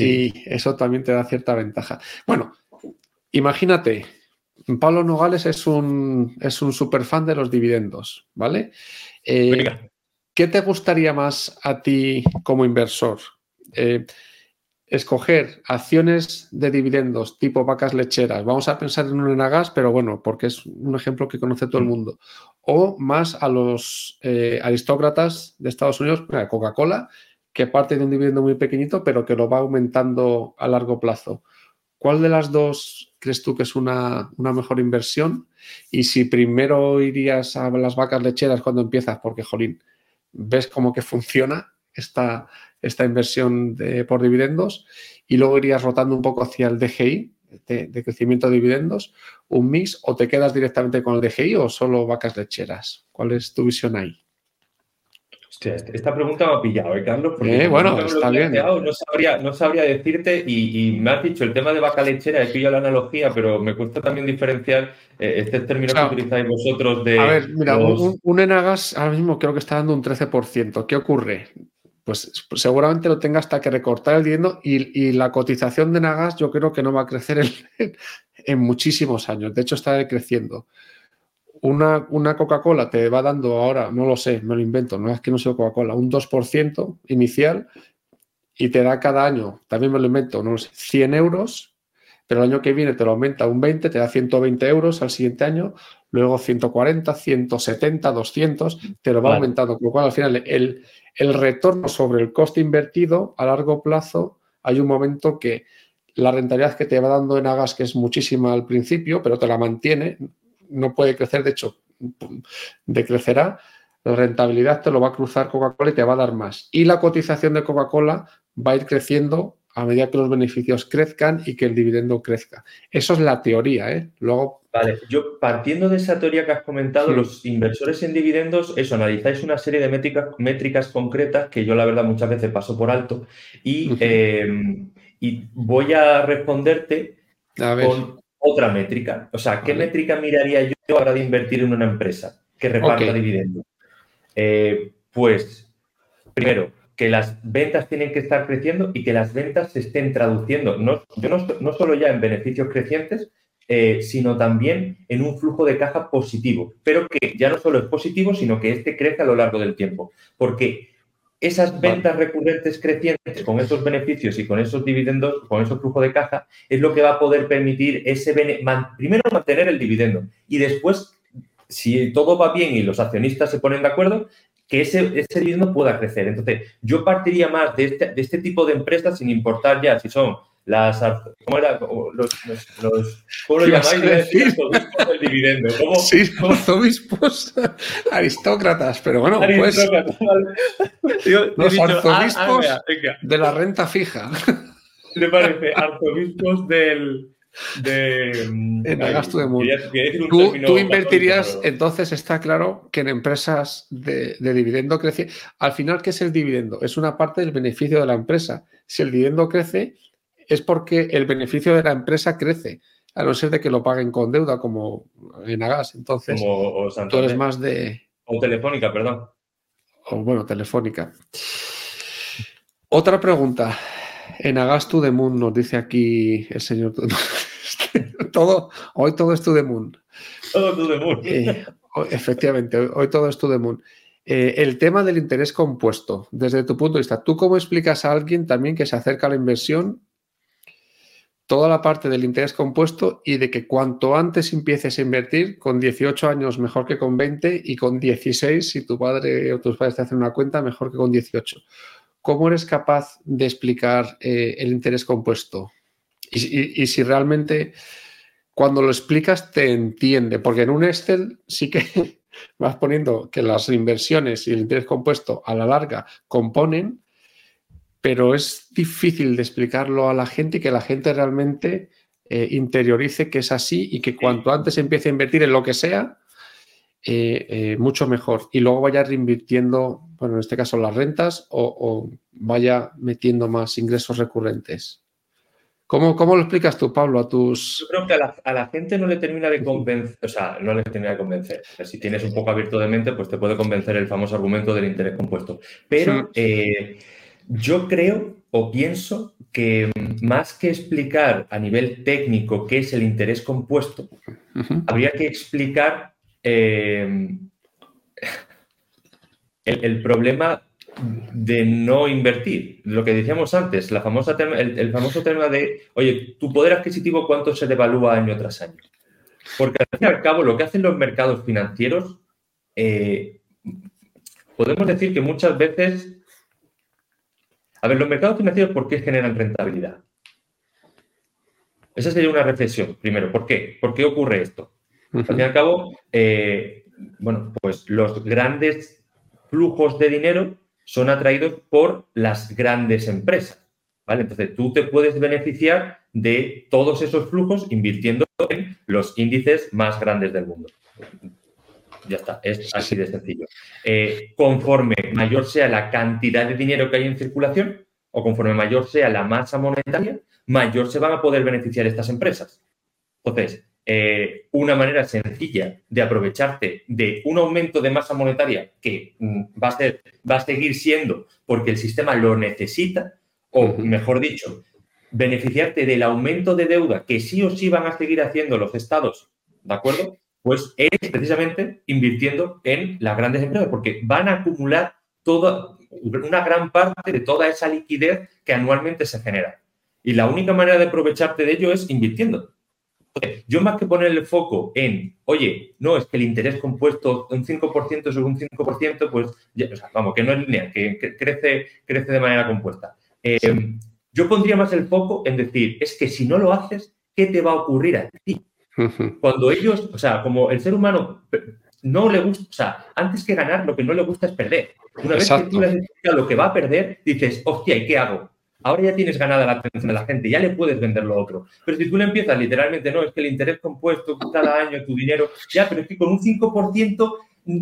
Y eso también te da cierta ventaja. Bueno, imagínate, Pablo Nogales es un, es un super fan de los dividendos, ¿vale? Eh, ¿Qué te gustaría más a ti como inversor? Eh, escoger acciones de dividendos tipo vacas lecheras, vamos a pensar en un Enagas, pero bueno, porque es un ejemplo que conoce todo el mm. mundo, o más a los eh, aristócratas de Estados Unidos, Coca-Cola, que parte de un dividendo muy pequeñito, pero que lo va aumentando a largo plazo. ¿Cuál de las dos crees tú que es una, una mejor inversión? Y si primero irías a las vacas lecheras cuando empiezas, porque, jolín, ves cómo que funciona esta, esta inversión por dividendos y luego irías rotando un poco hacia el DGI de, crecimiento de dividendos, un mix o te quedas directamente con el DGI o solo vacas lecheras. ¿Cuál es tu visión ahí? Hostia, este, esta pregunta me ha pillado, ¿eh, Carlos? Porque eh, bueno, está bien. No sabría, no sabría decirte y, me has dicho el tema de vaca lechera, he pillado la analogía, pero me cuesta también diferenciar eh, este término que utilizáis vosotros de... A ver, mira, un, un, Enagas ahora mismo creo que está dando un 13%. ¿Qué ocurre? Pues seguramente lo tenga hasta que recortar el dividendo y, la cotización de Nagas yo creo que no va a crecer en, muchísimos años. De hecho, está creciendo. Una, una Coca-Cola te va dando ahora, no lo sé, me lo invento, no es que no sea Coca-Cola, un 2% inicial y te da cada año, también me lo invento, no sé, 100 euros, pero el año que viene te lo aumenta un 20, te da 120 euros al siguiente año, luego 140, 170, 200, te lo va aumentando, con lo cual al final el, el retorno sobre el coste invertido a largo plazo, hay un momento que la rentabilidad que te va dando en Agas, que es muchísima al principio, pero te la mantiene, no puede crecer, de hecho, decrecerá, la rentabilidad te lo va a cruzar Coca-Cola y te va a dar más. Y la cotización de Coca-Cola va a ir creciendo a medida que los beneficios crezcan y que el dividendo crezca. Eso es la teoría, ¿eh? Luego. Vale, yo partiendo de esa teoría que has comentado, los inversores en dividendos, eso, analizáis una serie de métricas, métricas concretas que yo la verdad muchas veces paso por alto y, em, y voy a responderte con otra métrica. O sea, ¿qué métrica miraría yo ahora de invertir en una empresa que reparta dividendos? Eh, pues, primero, que las ventas tienen que estar creciendo y que las ventas se estén traduciendo, no, no, solo ya en beneficios crecientes, eh, sino también en un flujo de caja positivo, pero que ya no solo es positivo, sino que este crece a lo largo del tiempo, porque esas ventas recurrentes crecientes con esos beneficios y con esos dividendos, con esos flujos de caja, es lo que va a poder permitir ese primero mantener el dividendo y después, si todo va bien y los accionistas se ponen de acuerdo, que ese, ese dividendo pueda crecer. Entonces, yo partiría más de este, de este tipo de empresas sin importar ya si son las ¿cómo era? Los, los, ¿Cómo lo llamáis? Arzobispos del dividendo. ¿Cómo, sí, arzobispos aristócratas, pero bueno, pues. los arzobispos ah, ah, de la renta fija. ¿Le parece? Arzobispos del, de, en gasto de mundo. Tú, invertirías, entonces está claro que en empresas de, dividendo crece. Al final, ¿qué es el dividendo? Es una parte del beneficio de la empresa. Si el dividendo crece, es porque el beneficio de la empresa crece, a no ser de que lo paguen con deuda, como en Agas. Entonces, tú eres más de. O Telefónica, perdón. O bueno, Telefónica. Otra pregunta. En Agastu de Moon nos dice aquí el señor. todo, hoy todo es to the moon. Todo to the moon. Eh, efectivamente, hoy, todo es to the moon. Eh, el tema del interés compuesto, desde tu punto de vista, ¿tú cómo explicas a alguien también que se acerca a la inversión toda la parte del interés compuesto y de que cuanto antes empieces a invertir, con 18 años mejor que con 20 y con 16, si tu padre o tus padres te hacen una cuenta, mejor que con 18. ¿Cómo eres capaz de explicar eh, el interés compuesto? Y, si realmente cuando lo explicas te entiende, porque en un Excel sí que vas poniendo que las inversiones y el interés compuesto a la larga componen, pero es difícil de explicarlo a la gente y que la gente realmente eh, interiorice que es así y que cuanto antes empiece a invertir en lo que sea, eh, eh, mucho mejor. Y luego vaya reinvirtiendo, bueno, en este caso las rentas o vaya metiendo más ingresos recurrentes. ¿Cómo, ¿Cómo, lo explicas tú, Pablo, a tus...? Yo creo que a la, gente no le termina de convencer, o sea, no le termina de convencer. si tienes un poco abierto de mente, pues te puede convencer el famoso argumento del interés compuesto. Pero eh, yo creo o pienso que más que explicar a nivel técnico qué es el interés compuesto, habría que explicar eh, el problema de no invertir. Lo que decíamos antes, la famosa el, famoso tema de, oye, tu poder adquisitivo, ¿cuánto se devalúa año tras año? Porque al fin y al cabo, lo que hacen los mercados financieros, eh, podemos decir que muchas veces... A ver, los mercados financieros, ¿por qué generan rentabilidad? Esa sería una reflexión, primero. ¿Por qué? ¿Por qué ocurre esto? Al fin y al cabo, eh, bueno, pues los grandes flujos de dinero son atraídos por las grandes empresas. ¿vale? Entonces, tú te puedes beneficiar de todos esos flujos invirtiendo en los índices más grandes del mundo. Ya está, es así de sencillo. Eh, conforme mayor sea la cantidad de dinero que hay en circulación o conforme mayor sea la masa monetaria, mayor se van a poder beneficiar estas empresas. Entonces, eh, una manera sencilla de aprovecharte de un aumento de masa monetaria que mm, va, a ser, va a seguir siendo porque el sistema lo necesita, o mejor dicho, beneficiarte del aumento de deuda que sí o sí van a seguir haciendo los estados, ¿de acuerdo? Pues es precisamente invirtiendo en las grandes empresas, porque van a acumular toda, una gran parte de toda esa liquidez que anualmente se genera. Y la única manera de aprovecharte de ello es invirtiendo. Yo más que poner el foco en, oye, no, es que el interés compuesto un 5% sobre un 5%, pues, vamos, que no es lineal, que, crece, crece de manera compuesta. Eh, yo pondría más el foco en decir, es que si no lo haces, ¿qué te va a ocurrir a ti? Cuando ellos, o sea, como el ser humano no le gusta, o sea, antes que ganar, lo que no le gusta es perder. Una vez que tú le has explicado lo que va a perder, dices, hostia, ¿y qué hago? Ahora ya tienes ganada la atención de la gente, ya le puedes vender lo otro. Pero si tú le empiezas literalmente, no, es que el interés compuesto cada año, tu dinero, ya, pero es que con un 5%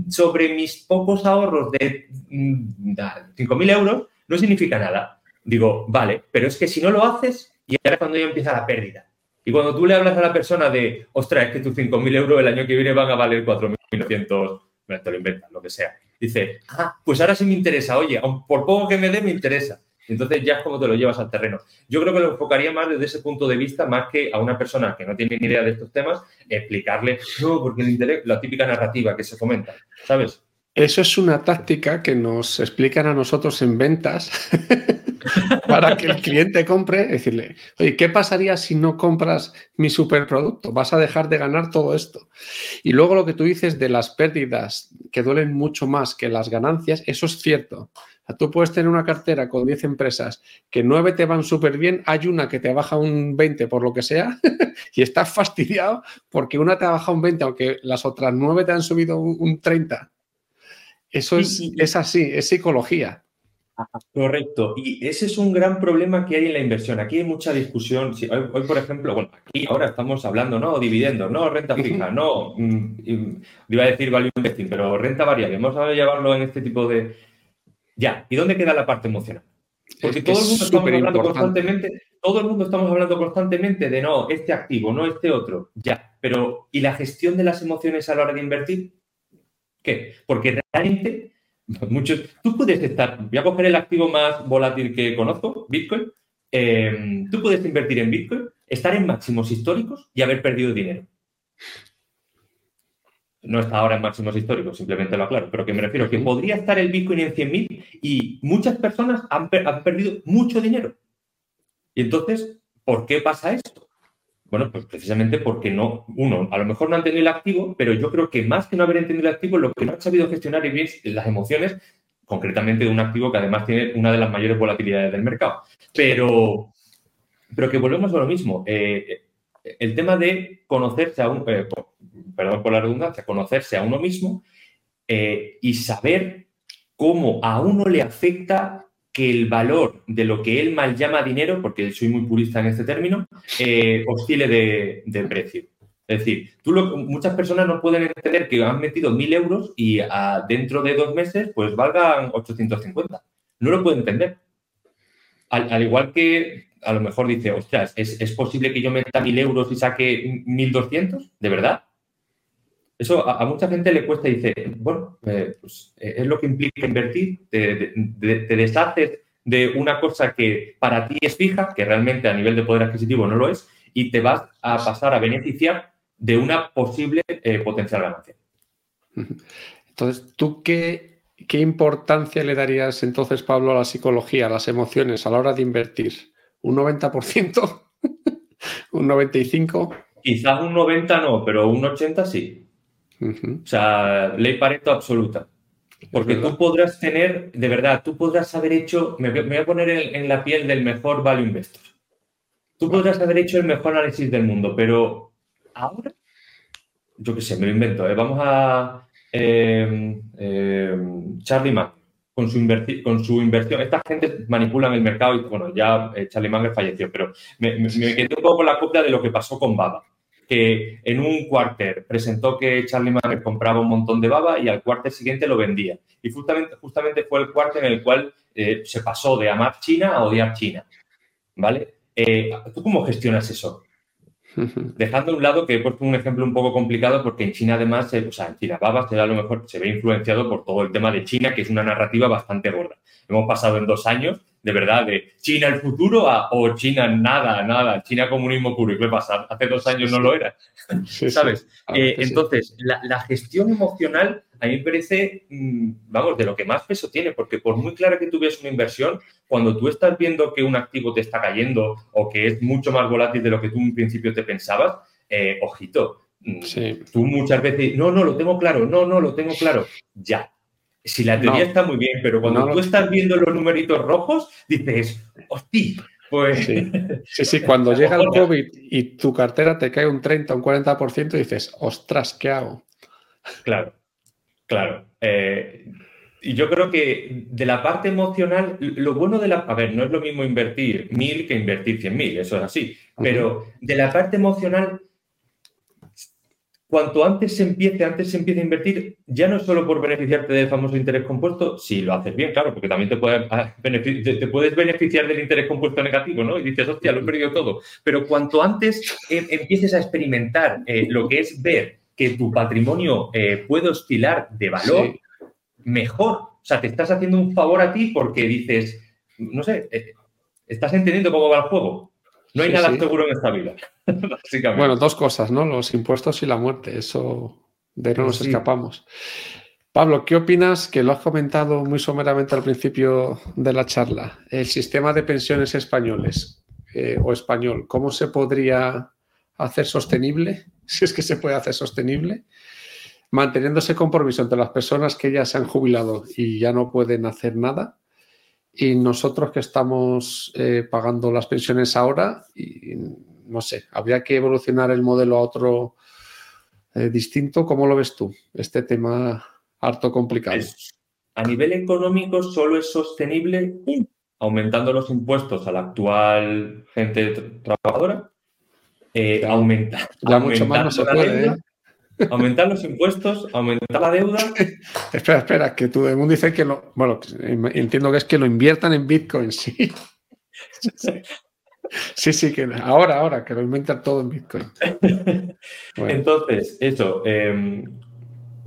sobre mis pocos ahorros de 5.000 mm, euros, no significa nada. Digo, vale, pero es que si no lo haces, y ahora es cuando ya empieza la pérdida. Y cuando tú le hablas a la persona de, ostras, es que tus 5.000 euros el año que viene van a valer 4.900, te lo inventas, lo que sea. Dice, ah, pues ahora sí me interesa, oye, por poco que me dé, me interesa. Entonces ya es como te lo llevas al terreno. Yo creo que lo enfocaría más desde ese punto de vista, más que a una persona que no tiene ni idea de estos temas, explicarle, no, porque el interés, la típica narrativa que se comenta, ¿sabes? Eso es una táctica que nos explican a nosotros en ventas para que el cliente compre, decirle, oye, ¿qué pasaría si no compras mi superproducto? Vas a dejar de ganar todo esto. Y luego lo que tú dices de las pérdidas que duelen mucho más que las ganancias, eso es cierto. Tú puedes tener una cartera con 10 empresas que 9 te van súper bien, hay una que te baja un 20 por lo que sea y estás fastidiado porque una te ha bajado un 20 aunque las otras 9 te han subido un 30. Eso es, así, es psicología. Correcto. Y ese es un gran problema que hay en la inversión. Aquí hay mucha discusión. Hoy, por ejemplo, bueno, aquí ahora estamos hablando, ¿no? Dividendos, ¿no? Renta fija, no. Mm, iba a decir value investing, pero renta variable. Vamos a llevarlo en este tipo de. Ya. ¿Y dónde queda la parte emocional? Porque todo el mundo estamos hablando constantemente, todo el mundo estamos hablando constantemente de no, este activo, no este otro. Ya. Pero, ¿y la gestión de las emociones a la hora de invertir? qué? Porque realmente muchos, tú puedes estar, voy a coger el activo más volátil que conozco, Bitcoin, eh, tú puedes invertir en Bitcoin, estar en máximos históricos y haber perdido dinero. No está ahora en máximos históricos, simplemente lo aclaro, pero que me refiero que podría estar el Bitcoin en 100.000 y muchas personas han, han perdido mucho dinero. Y entonces, ¿por qué pasa esto? Bueno, pues precisamente porque no, uno, a lo mejor no han entendido el activo, pero yo creo que más que no haber entendido el activo, lo que no han sabido gestionar y bien las emociones, concretamente de un activo que además tiene una de las mayores volatilidades del mercado. Pero, pero que volvemos a lo mismo. Eh, el tema de conocerse a un, eh, perdón por la redundancia, conocerse a uno mismo eh, y saber cómo a uno le afecta que el valor de lo que él mal llama dinero, porque soy muy purista en este término, eh, oscile de, precio. Es decir, tú muchas personas no pueden entender que han metido mil euros y dentro de dos meses pues valgan 850. No lo pueden entender. Al, igual que a lo mejor dice, ostras, ¿es, posible que yo meta mil euros y saque 1.200? ¿De verdad? Eso a, mucha gente le cuesta y dice, bueno, eh, pues eh, es lo que implica invertir, te, deshaces de una cosa que para ti es fija, que realmente a nivel de poder adquisitivo no lo es, y te vas a pasar a beneficiar de una posible eh, potencial ganancia. Entonces, ¿tú qué, qué importancia le darías entonces, Pablo, a la psicología, a las emociones a la hora de invertir? ¿Un 90%? ¿Un 95%? Quizás un 90 no, pero un 80 sí. O sea, ley Pareto absoluta. Porque tú podrás tener, de verdad, tú podrás haber hecho, me, voy a poner en, la piel del mejor value investor. Tú podrás haber hecho el mejor análisis del mundo, pero ahora, yo qué sé, me lo invento. ¿eh? Vamos a em, em, Charlie Munger con su, con su inversión. Esta gente manipulan el mercado y, bueno, ya eh, Charlie Munger falleció, pero me, me, quedé un poco con la copia de lo que pasó con Baba que en un cuarter presentó que Charlie Munger compraba un montón de baba y al cuarter siguiente lo vendía. Y justamente, justamente fue el cuarter en el cual eh, se pasó de amar China a odiar China. ¿Vale? Eh, ¿Tú cómo gestionas eso? Dejando a un lado que he puesto un ejemplo un poco complicado porque en China además, o sea, en China Baba se a lo mejor se ve influenciado por todo el tema de China, que es una narrativa bastante gorda. Hemos pasado en dos años de verdad, de China el futuro o China nada, nada, China comunismo puro. ¿Y qué pasa? Hace dos años no lo era, ¿sabes? Eh, entonces, la, gestión emocional a mí me parece, mm, vamos, de lo que más peso tiene, porque por muy clara que tú veas una inversión, cuando tú estás viendo que un activo te está cayendo o que es mucho más volátil de lo que tú en principio te pensabas, eh, ojito, mm, Tú muchas veces, no, no, lo tengo claro, no, no, lo tengo claro. Ya, si la teoría está muy bien, pero cuando tú estás viendo los numeritos rojos, dices, hostia, pues... Sí, sí, cuando llega el COVID y tu cartera te cae un 30, un 40%, dices, ostras, ¿qué hago? Claro. Claro. Eh, y yo creo que de la parte emocional, lo bueno de la... A ver, no es lo mismo invertir mil que invertir cien mil, eso es así. Pero de la parte emocional, cuanto antes se empiece, antes se empiece a invertir, ya no es solo por beneficiarte del famoso interés compuesto, si lo haces bien, claro, porque también te, ah, te puedes beneficiar del interés compuesto negativo, ¿no? Y dices, hostia, lo he perdido todo. Pero cuanto antes eh, empieces a experimentar eh, lo que es ver que tu patrimonio eh, puede oscilar de valor, mejor. O sea, te estás haciendo un favor a ti porque dices, no sé, estás entendiendo cómo va el juego. No hay nada seguro en esta vida, básicamente. Bueno, dos cosas, ¿no? Los impuestos y la muerte. Eso de no nos escapamos. Pablo, ¿qué opinas? Que lo has comentado muy someramente al principio de la charla. El sistema de pensiones españoles eh, o español, ¿cómo se podría hacer sostenible? Si es que se puede hacer sostenible, manteniendo ese compromiso entre las personas que ya se han jubilado y ya no pueden hacer nada y nosotros que estamos eh, pagando las pensiones ahora, y no sé, habría que evolucionar el modelo a otro eh, distinto. ¿Cómo lo ves tú? Este tema harto complicado. a nivel económico solo es sostenible aumentando los impuestos a la actual gente trabajadora, eh, aumenta, ya mucho más no se puede, Aumentar los impuestos, aumentar la deuda. espera, espera, que tú mundo dice que lo. Bueno, entiendo que es que lo inviertan en Bitcoin, sí. Sí, sí, que ahora, ahora, que lo inventan todo en Bitcoin. Entonces, eso, em,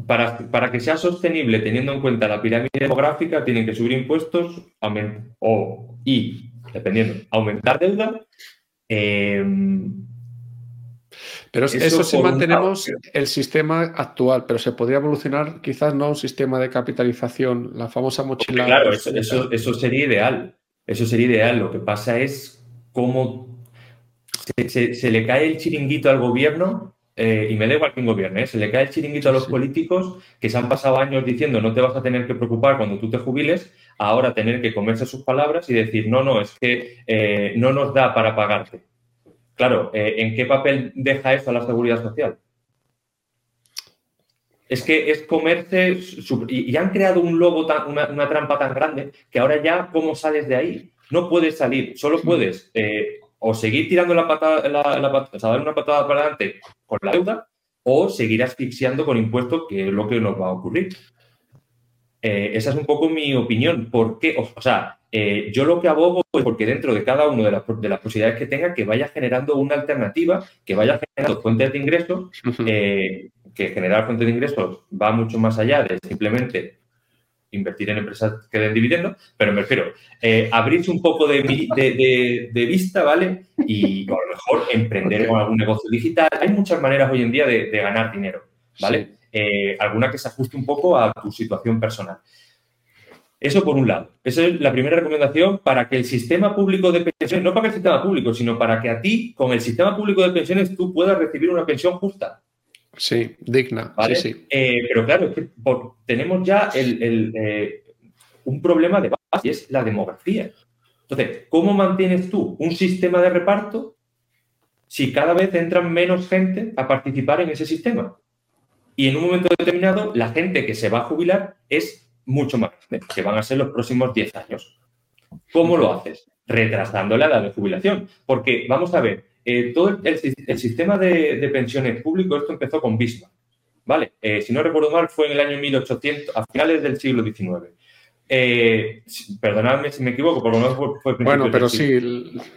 para, para, que sea sostenible teniendo en cuenta la pirámide demográfica, tienen que subir impuestos o, y, dependiendo, aumentar deuda. Eh, pero eso, si mantenemos el sistema actual, pero se podría evolucionar quizás no un sistema de capitalización, la famosa mochila. claro, eso, sería ideal. Eso sería ideal. Lo que pasa es cómo se, le cae el chiringuito al gobierno, eh, y me da igual que un gobierno, ¿eh? se le cae el chiringuito a los políticos que se han pasado años diciendo no te vas a tener que preocupar cuando tú te jubiles, ahora tener que comerse sus palabras y decir no, no, es que eh, no nos da para pagarte. Claro, eh, ¿en qué papel deja eso la seguridad social? Es que es comerse y, han creado un logo, una, trampa tan grande que ahora ya, ¿cómo sales de ahí? No puedes salir, solo puedes eh, o seguir tirando la patada, la, o sea, dar una patada para adelante con la deuda o seguir asfixiando con impuestos, que es lo que nos va a ocurrir. Eh, esa es un poco mi opinión. ¿Por qué? O, sea, eh, yo lo que abogo es porque dentro de cada una de las, de las, posibilidades que tenga, que vaya generando una alternativa, que vaya generando fuentes de ingresos, eh, que generar fuentes de ingresos va mucho más allá de simplemente invertir en empresas que den dividendos, pero me refiero, abrirse un poco de, vista, ¿vale? Y a lo mejor emprender con algún negocio digital. Hay muchas maneras hoy en día de, ganar dinero, ¿vale? Eh, alguna que se ajuste un poco a tu situación personal. Eso por un lado. Esa es la primera recomendación para que el sistema público de pensiones, no para que el sistema público, sino para que a ti, con el sistema público de pensiones, tú puedas recibir una pensión justa. Sí, digna. Sí, eh, pero claro, es que tenemos ya eh, un problema de base y es la demografía. Entonces, ¿cómo mantienes tú un sistema de reparto si cada vez entran menos gente a participar en ese sistema? Y en un momento determinado, la gente que se va a jubilar es mucho más que van a ser los próximos 10 años. ¿Cómo lo haces? Retrasando la edad de jubilación. Porque, vamos a ver, eh, todo el, sistema de, pensiones público, esto empezó con Bismarck. ¿Vale? Eh, si no recuerdo mal, fue en el año 1800, a finales del siglo XIX. Eh, perdonadme si me equivoco, por lo menos fue, Bueno, pero sí,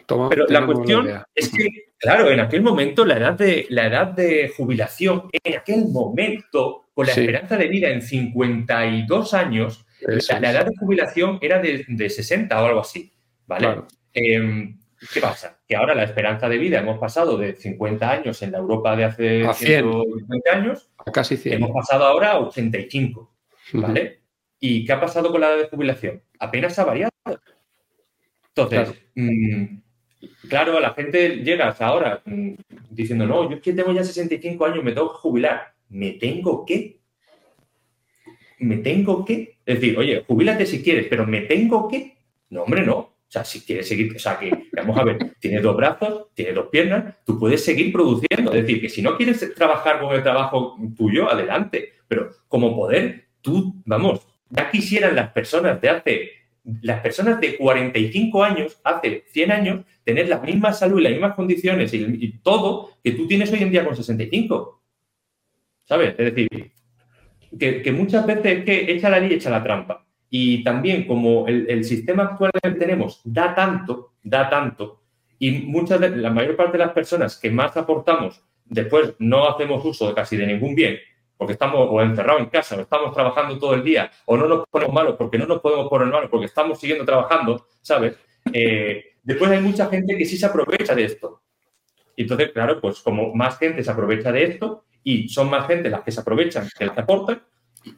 pero la cuestión es que, claro, en aquel momento la edad de, la edad de jubilación, en aquel momento, con la esperanza de vida en 52 años, la, edad de jubilación era de, 60 o algo así, ¿vale? Em, ¿Qué pasa? Que ahora la esperanza de vida hemos pasado de 50 años en la Europa de hace 150 años, a casi 100. hemos pasado ahora a 85, ¿vale? ¿Y qué ha pasado con la edad de jubilación? Apenas ha variado. Entonces, claro, mm, la gente llega ahora mm, diciendo, no, yo es que tengo ya 65 años, me tengo que jubilar. ¿Me tengo que? ¿Me tengo que? Es decir, oye, jubílate si quieres, pero ¿me tengo que? No, hombre, no. O sea, si quieres seguir, o sea, que, vamos a ver, tienes dos brazos, tienes dos piernas, tú puedes seguir produciendo. Es decir, que si no quieres trabajar con el trabajo tuyo, adelante. Pero como poder tú, vamos, ya quisieran las personas de hace, las personas de 45 años, hace 100 años, tener la misma salud y las mismas condiciones y, todo que tú tienes hoy en día con 65. ¿Sabes? Es decir, que, muchas veces es que echa la ley, echa la trampa. Y también como el, sistema actual que tenemos da tanto, da tanto, y muchas de, la mayor parte de las personas que más aportamos después no hacemos uso casi de ningún bien, porque estamos o encerrados en casa, o estamos trabajando todo el día, o no nos ponemos malos porque no nos podemos poner malos porque estamos siguiendo trabajando, ¿sabes? Eh, después hay mucha gente que sí se aprovecha de esto. Y entonces, claro, pues como más gente se aprovecha de esto y son más gente las que se aprovechan que las que aportan,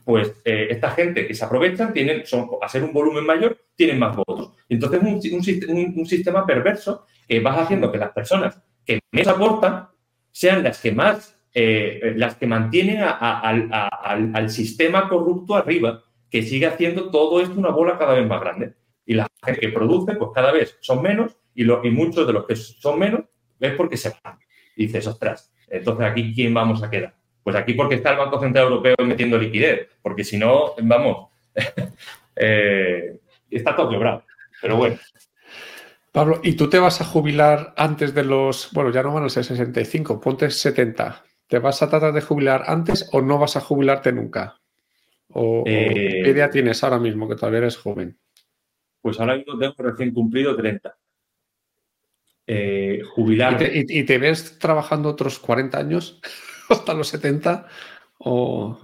pues eh, esta gente que se aprovechan tienen, son, a ser un volumen mayor, tienen más votos. Entonces es un, sistema perverso que va haciendo que las personas que menos aportan sean las que más, eh, las que mantienen al, sistema corrupto arriba, que sigue haciendo todo esto una bola cada vez más grande. Y la gente que produce, pues cada vez son menos, y, y muchos de los que son menos es porque se van. Y dices, ostras, entonces aquí quién vamos a quedar. Pues aquí porque está el Banco Central Europeo metiendo liquidez, porque si no, vamos, eh, está todo quebrado. Pero bueno. Pablo, ¿y tú te vas a jubilar antes de los, bueno, ya no van a ser 65, ponte 70. ¿Te vas a tratar de jubilar antes o no vas a jubilarte nunca? ¿O, qué eh, idea tienes ahora mismo, que todavía eres joven? Pues ahora mismo tengo recién cumplido 30. Eh, jubilar. ¿Y te, ves trabajando otros 40 años? hasta los 70 o,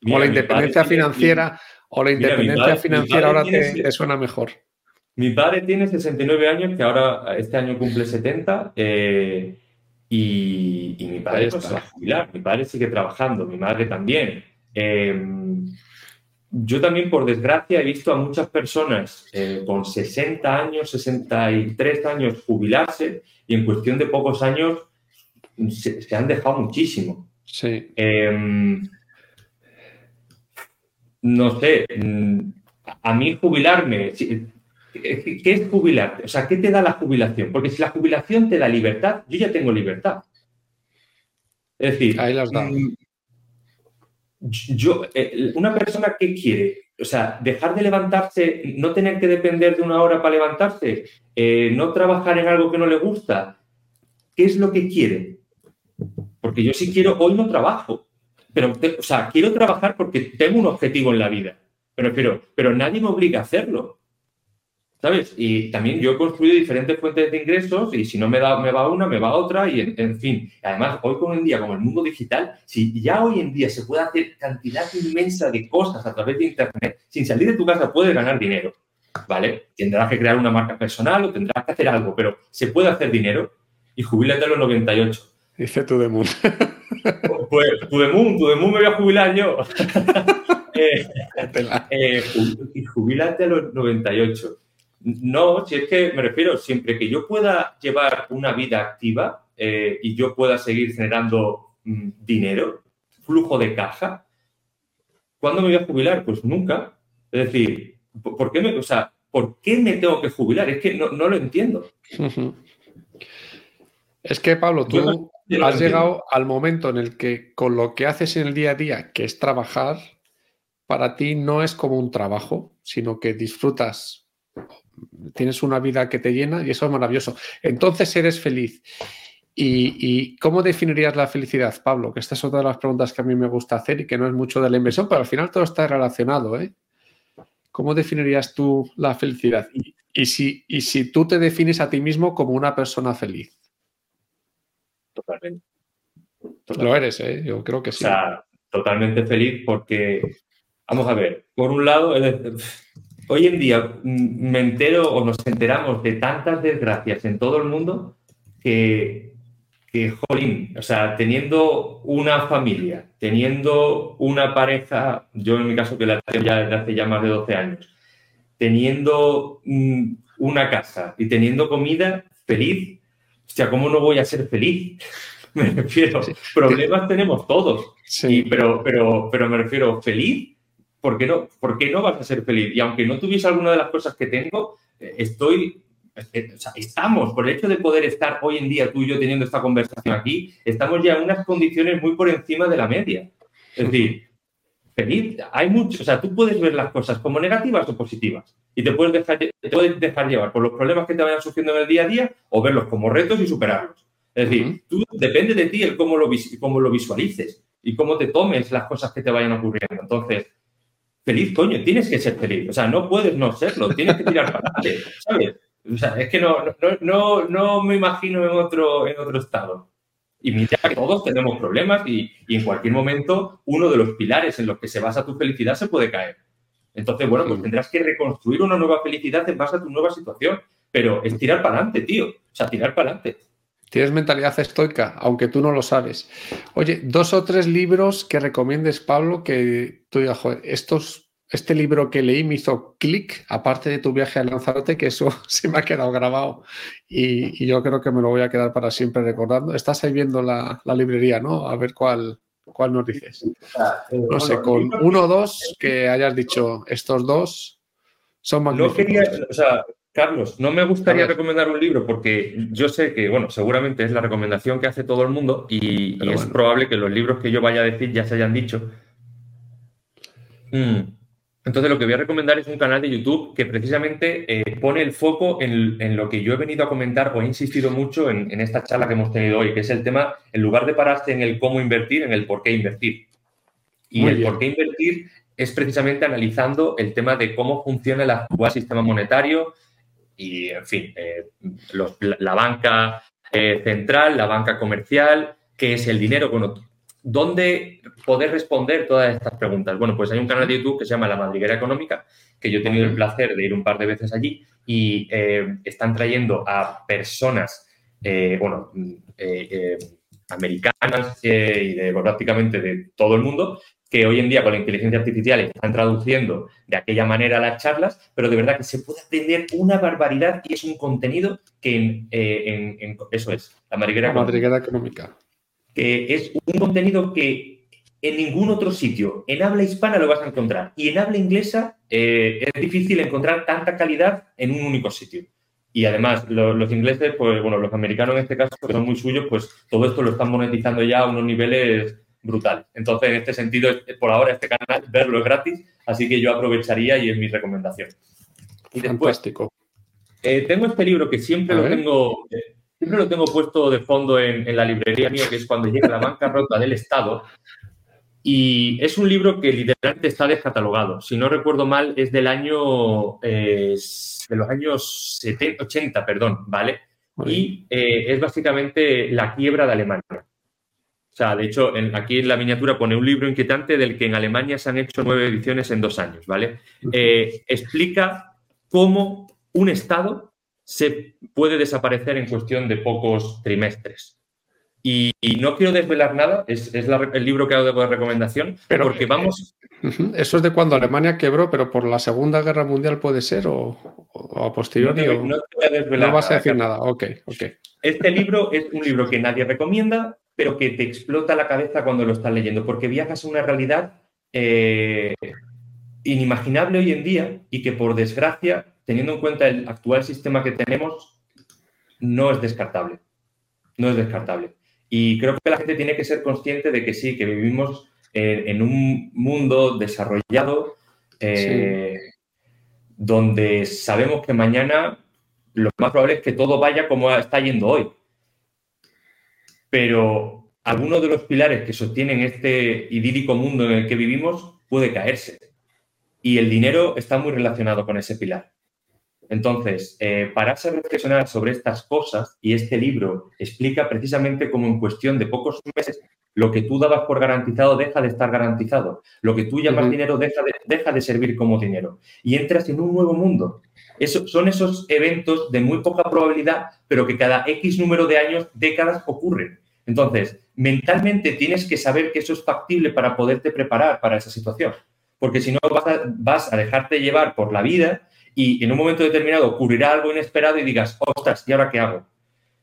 la independencia financiera o la independencia financiera ahora te, suena mejor. Mi padre tiene 69 años, que ahora este año cumple 70, eh, y, mi padre pues, se va a jubilar. Mi padre sigue trabajando, mi madre también. Em, yo también, por desgracia, he visto a muchas personas eh, con 60 años, 63 años jubilarse y en cuestión de pocos años se, han dejado muchísimo. Sí. Em, no sé, mm, a mí jubilarme, ¿qué es jubilarte? O sea, ¿qué te da la jubilación? Porque si la jubilación te da libertad, yo ya tengo libertad. Es decir, Ahí las mm, yo, eh, una persona que quiere, o sea, dejar de levantarse, no tener que depender de una hora para levantarse, eh, no trabajar en algo que no le gusta, ¿qué es lo que quiere? Porque yo si quiero, hoy no trabajo. Pero, o sea, quiero trabajar porque tengo un objetivo en la vida. Pero, pero, pero nadie me obliga a hacerlo. ¿Sabes? Y también yo he construido diferentes fuentes de ingresos y si no me, da, me va una, me va otra y en, fin. Además, hoy con en día, como el mundo digital, si ya hoy en día se puede hacer cantidad inmensa de cosas a través de Internet, sin salir de tu casa puedes ganar dinero. ¿Vale? Tendrás que crear una marca personal o tendrás que hacer algo, pero se puede hacer dinero y jubilarte a los 98. Dice tu Moon. Pues tu Moon, tu Moon me voy a jubilar yo. eh, eh, y jubilarte a los 98. No, si es que me refiero, siempre que yo pueda llevar una vida activa eh, y yo pueda seguir generando mm, dinero, flujo de caja, ¿cuándo me voy a jubilar? Pues nunca. Es decir, ¿por qué me, o sea, ¿por qué me tengo que jubilar? Es que no, no lo entiendo. Es que, Pablo, tú has llegado al momento en el que con lo que haces en el día a día, que es trabajar, para ti no es como un trabajo, sino que disfrutas, tienes una vida que te llena y eso es maravilloso. Entonces eres feliz. ¿Y, cómo definirías la felicidad, Pablo? Que esta es otra de las preguntas que a mí me gusta hacer y que no es mucho de la inversión, pero al final todo está relacionado. ¿eh? ¿Cómo definirías tú la felicidad? y, si, y si tú te defines a ti mismo como una persona feliz totalmente. Lo eres, ¿eh? yo creo que sí. O sea, totalmente feliz porque, vamos a ver, por un lado, hoy en día me entero o nos enteramos de tantas desgracias en todo el mundo que, que, jolín, o sea, teniendo una familia, teniendo una pareja, yo en mi caso que la tengo ya desde hace ya más de 12 años, teniendo mm, una casa y teniendo comida, feliz, sea, ¿cómo no voy a ser feliz? me refiero, problemas tenemos todos, sí. pero, pero, pero me refiero, feliz, ¿por qué, no, ¿por qué no vas a ser feliz? Y aunque no tuviese alguna de las cosas que tengo, eh, estoy, o sea, estamos, por el hecho de poder estar hoy en día tú y yo teniendo esta conversación aquí, estamos ya en unas condiciones muy por encima de la media. Es decir, feliz. Hay mucho, o sea, tú puedes ver las cosas como negativas o positivas y te puedes dejar, te puedes dejar llevar por los problemas que te vayan surgiendo en el día a día o verlos como retos y superarlos. Es decir, tú, depende de ti el cómo lo, cómo lo visualices y cómo te tomes las cosas que te vayan ocurriendo. Entonces, feliz, coño, tienes que ser feliz. O sea, no puedes no serlo, tienes que tirar para adelante, ¿sabes? O sea, es que no, no, no, me imagino en otro, en otro estado. Y mira que todos tenemos problemas y, en cualquier momento uno de los pilares en los que se basa tu felicidad se puede caer. Entonces, bueno, pues tendrás que reconstruir una nueva felicidad en base a tu nueva situación. Pero es tirar para adelante, tío. O sea, tirar para adelante. Tienes mentalidad estoica, aunque tú no lo sabes. Oye, dos o tres libros que recomiendes, Pablo, que tú digas, joder, estos, este libro que leí me hizo clic, aparte de tu viaje a Lanzarote, que eso se me ha quedado grabado y, yo creo que me lo voy a quedar para siempre recordando. Estás ahí viendo la, librería, ¿no? A ver cuál, cuál nos dices. No sé, con uno o dos que hayas dicho, estos dos son magníficos. No quería, o sea, Carlos, no me gustaría recomendar un libro porque yo sé que, bueno, seguramente es la recomendación que hace todo el mundo y, es probable que los libros que yo vaya a decir ya se hayan dicho. Mm. Entonces, lo que voy a recomendar es un canal de YouTube que precisamente eh, pone el foco en, lo que yo he venido a comentar o he insistido mucho en, esta charla que hemos tenido hoy, que es el tema, en lugar de pararse en el cómo invertir, en el por qué invertir. Y el por qué invertir es precisamente analizando el tema de cómo funciona el actual sistema monetario, y, en fin, eh, la banca eh, central, la banca comercial, qué es el dinero, bueno, ¿dónde poder responder todas estas preguntas? Bueno, pues hay un canal de YouTube que se llama La Madriguera Económica, que yo he tenido el placer de ir un par de veces allí y eh, están trayendo a personas, bueno, americanas y de, prácticamente de todo el mundo que hoy en día con la inteligencia artificial están traduciendo de aquella manera las charlas, pero de verdad que se puede aprender una barbaridad y es un contenido que en, eh, eso es, la madriguera, económica. Que es un contenido que en ningún otro sitio en habla hispana lo vas a encontrar y en habla inglesa eh, es difícil encontrar tanta calidad en un único sitio. Y además, los, los, ingleses, pues bueno, los americanos en este caso, que son muy suyos, pues todo esto lo están monetizando ya a unos niveles brutal. Entonces, en este sentido, por ahora este canal, verlo es gratis, así que yo aprovecharía y es mi recomendación. Y Fantástico. Eh, tengo este libro que siempre lo tengo, siempre lo tengo puesto de fondo en, la librería mía, que es cuando llega la bancarrota del Estado. Y es un libro que literalmente está descatalogado. Si no recuerdo mal, es del año eh, de los años 70, 80, perdón, ¿vale? Y eh, es básicamente la quiebra de Alemania. O sea, de hecho, aquí en la miniatura pone un libro inquietante del que en Alemania se han hecho nueve ediciones en dos años, ¿vale? Eh, explica cómo un Estado se puede desaparecer en cuestión de pocos trimestres. Y, no quiero desvelar nada, es, el libro que hago de recomendación, pero, porque vamos... Eso es de cuando Alemania quebró, pero por la Segunda Guerra Mundial puede ser o, a posteriori. No, no, vas a decir nada, ok, ok. Este libro es un libro que nadie recomienda, pero que te explota la cabeza cuando lo estás leyendo, porque viajas a una realidad eh, inimaginable hoy en día y que por desgracia, teniendo en cuenta el actual sistema que tenemos, no es descartable. No es descartable. Y creo que la gente tiene que ser consciente de que sí, que vivimos en un mundo desarrollado eh, donde sabemos que mañana lo más probable es que todo vaya como está yendo hoy pero alguno de los pilares que sostienen este idílico mundo en el que vivimos puede caerse. Y el dinero está muy relacionado con ese pilar. Entonces, eh, pararse a reflexionar sobre estas cosas, y este libro explica precisamente cómo en cuestión de pocos meses lo que tú dabas por garantizado deja de estar garantizado, lo que tú llamas dinero deja de, deja de servir como dinero, y entras en un nuevo mundo. Eso, son esos eventos de muy poca probabilidad, pero que cada X número de años, décadas ocurren. Entonces, mentalmente tienes que saber que eso es factible para poderte preparar para esa situación. Porque si no, vas a, dejarte llevar por la vida y en un momento determinado ocurrirá algo inesperado y digas, ostras, ¿y ahora qué hago?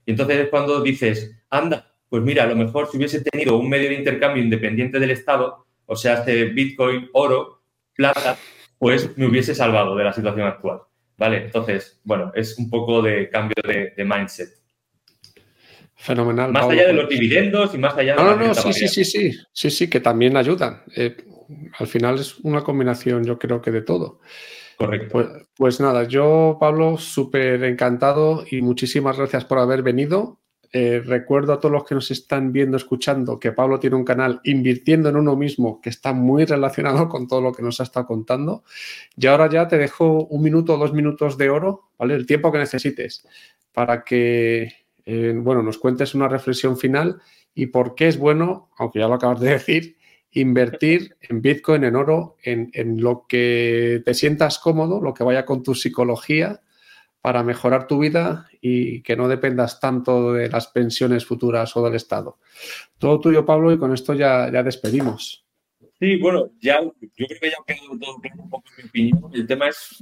Y entonces es cuando dices, anda, pues mira, a lo mejor si hubiese tenido un medio de intercambio independiente del Estado, o sea, este Bitcoin, oro, plata, pues me hubiese salvado de la situación actual. ¿Vale? Entonces, bueno, es un poco de cambio de mindset. Fenomenal. Más allá de los dividendos y más allá de... No, no, no, sí, sí, sí, sí, sí, sí, que también ayudan. Eh, al final es una combinación, yo creo que de todo. Correcto. Pues, pues nada, yo, Pablo, súper encantado y muchísimas gracias por haber venido. Eh, recuerdo a todos los que nos están viendo, escuchando, que Pablo tiene un canal invirtiendo en uno mismo que está muy relacionado con todo lo que nos ha estado contando. Y ahora ya te dejo un minuto o dos minutos de oro, ¿vale? El tiempo que necesites para que, eh, bueno, nos cuentes una reflexión final y por qué es bueno, aunque ya lo acabas de decir, invertir en Bitcoin, en oro, en, en lo que te sientas cómodo, lo que vaya con tu psicología para mejorar tu vida y que no dependas tanto de las pensiones futuras o del Estado. Todo tuyo, Pablo, y con esto ya, ya despedimos. Sí, bueno, ya yo creo que ya ha quedado todo claro un poco mi opinión. El tema es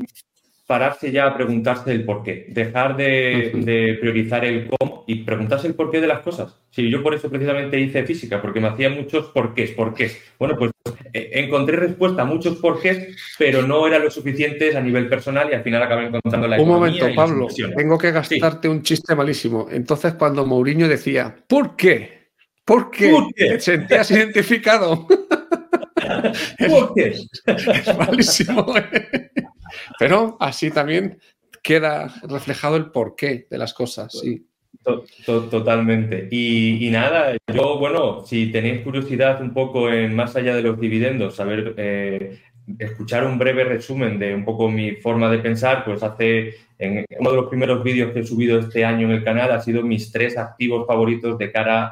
pararse ya a preguntarse el por qué, dejar de, priorizar el cómo y preguntarse el porqué de las cosas. Sí, yo por eso precisamente hice física, porque me hacía muchos porqués, porqués. Bueno, pues eh, encontré respuesta a muchos porqués, pero no eran lo suficientes a nivel personal y al final acabé encontrando la Un momento, Pablo, tengo que gastarte un chiste malísimo. Entonces, cuando Mourinho decía, ¿por qué? ¿Por qué? ¿Te sentías identificado? ¿Por qué? es malísimo. ¿eh? Pero así también queda reflejado el porqué de las cosas, sí. Totalmente. Y, nada, yo, bueno, si tenéis curiosidad un poco en más allá de los dividendos, saber, eh, escuchar un breve resumen de un poco mi forma de pensar, pues hace, uno de los primeros vídeos que he subido este año en el canal ha sido mis tres activos favoritos de cara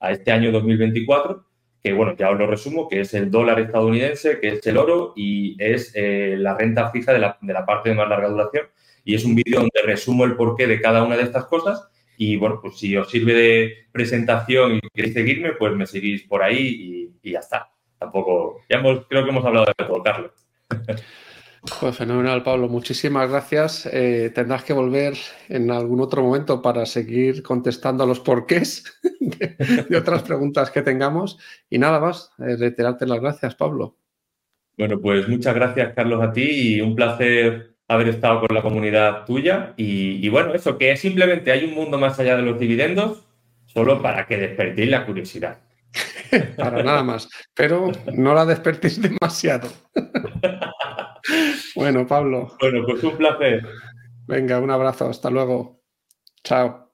a este año 2024 que bueno, ya os lo resumo, que es el dólar estadounidense, que es el oro y es eh, la renta fija de la, de la, parte de más larga duración. Y es un vídeo donde resumo el porqué de cada una de estas cosas. Y bueno, pues si os sirve de presentación y queréis seguirme, pues me seguís por ahí y, y ya está. Tampoco, ya hemos, creo que hemos hablado de todo, Carlos. Pues fenomenal, Pablo. Muchísimas gracias. Eh, tendrás que volver en algún otro momento para seguir contestando a los porqués de, otras preguntas que tengamos. Y nada más, eh, reiterarte las gracias, Pablo. Bueno, pues muchas gracias, Carlos, a ti y un placer haber estado con la comunidad tuya. Y, y bueno, eso, que simplemente hay un mundo más allá de los dividendos, solo para que despertéis la curiosidad. Para nada más. Pero no la despertéis demasiado. bueno, Pablo. Bueno, pues un placer. Venga, un abrazo. Hasta luego. Chao.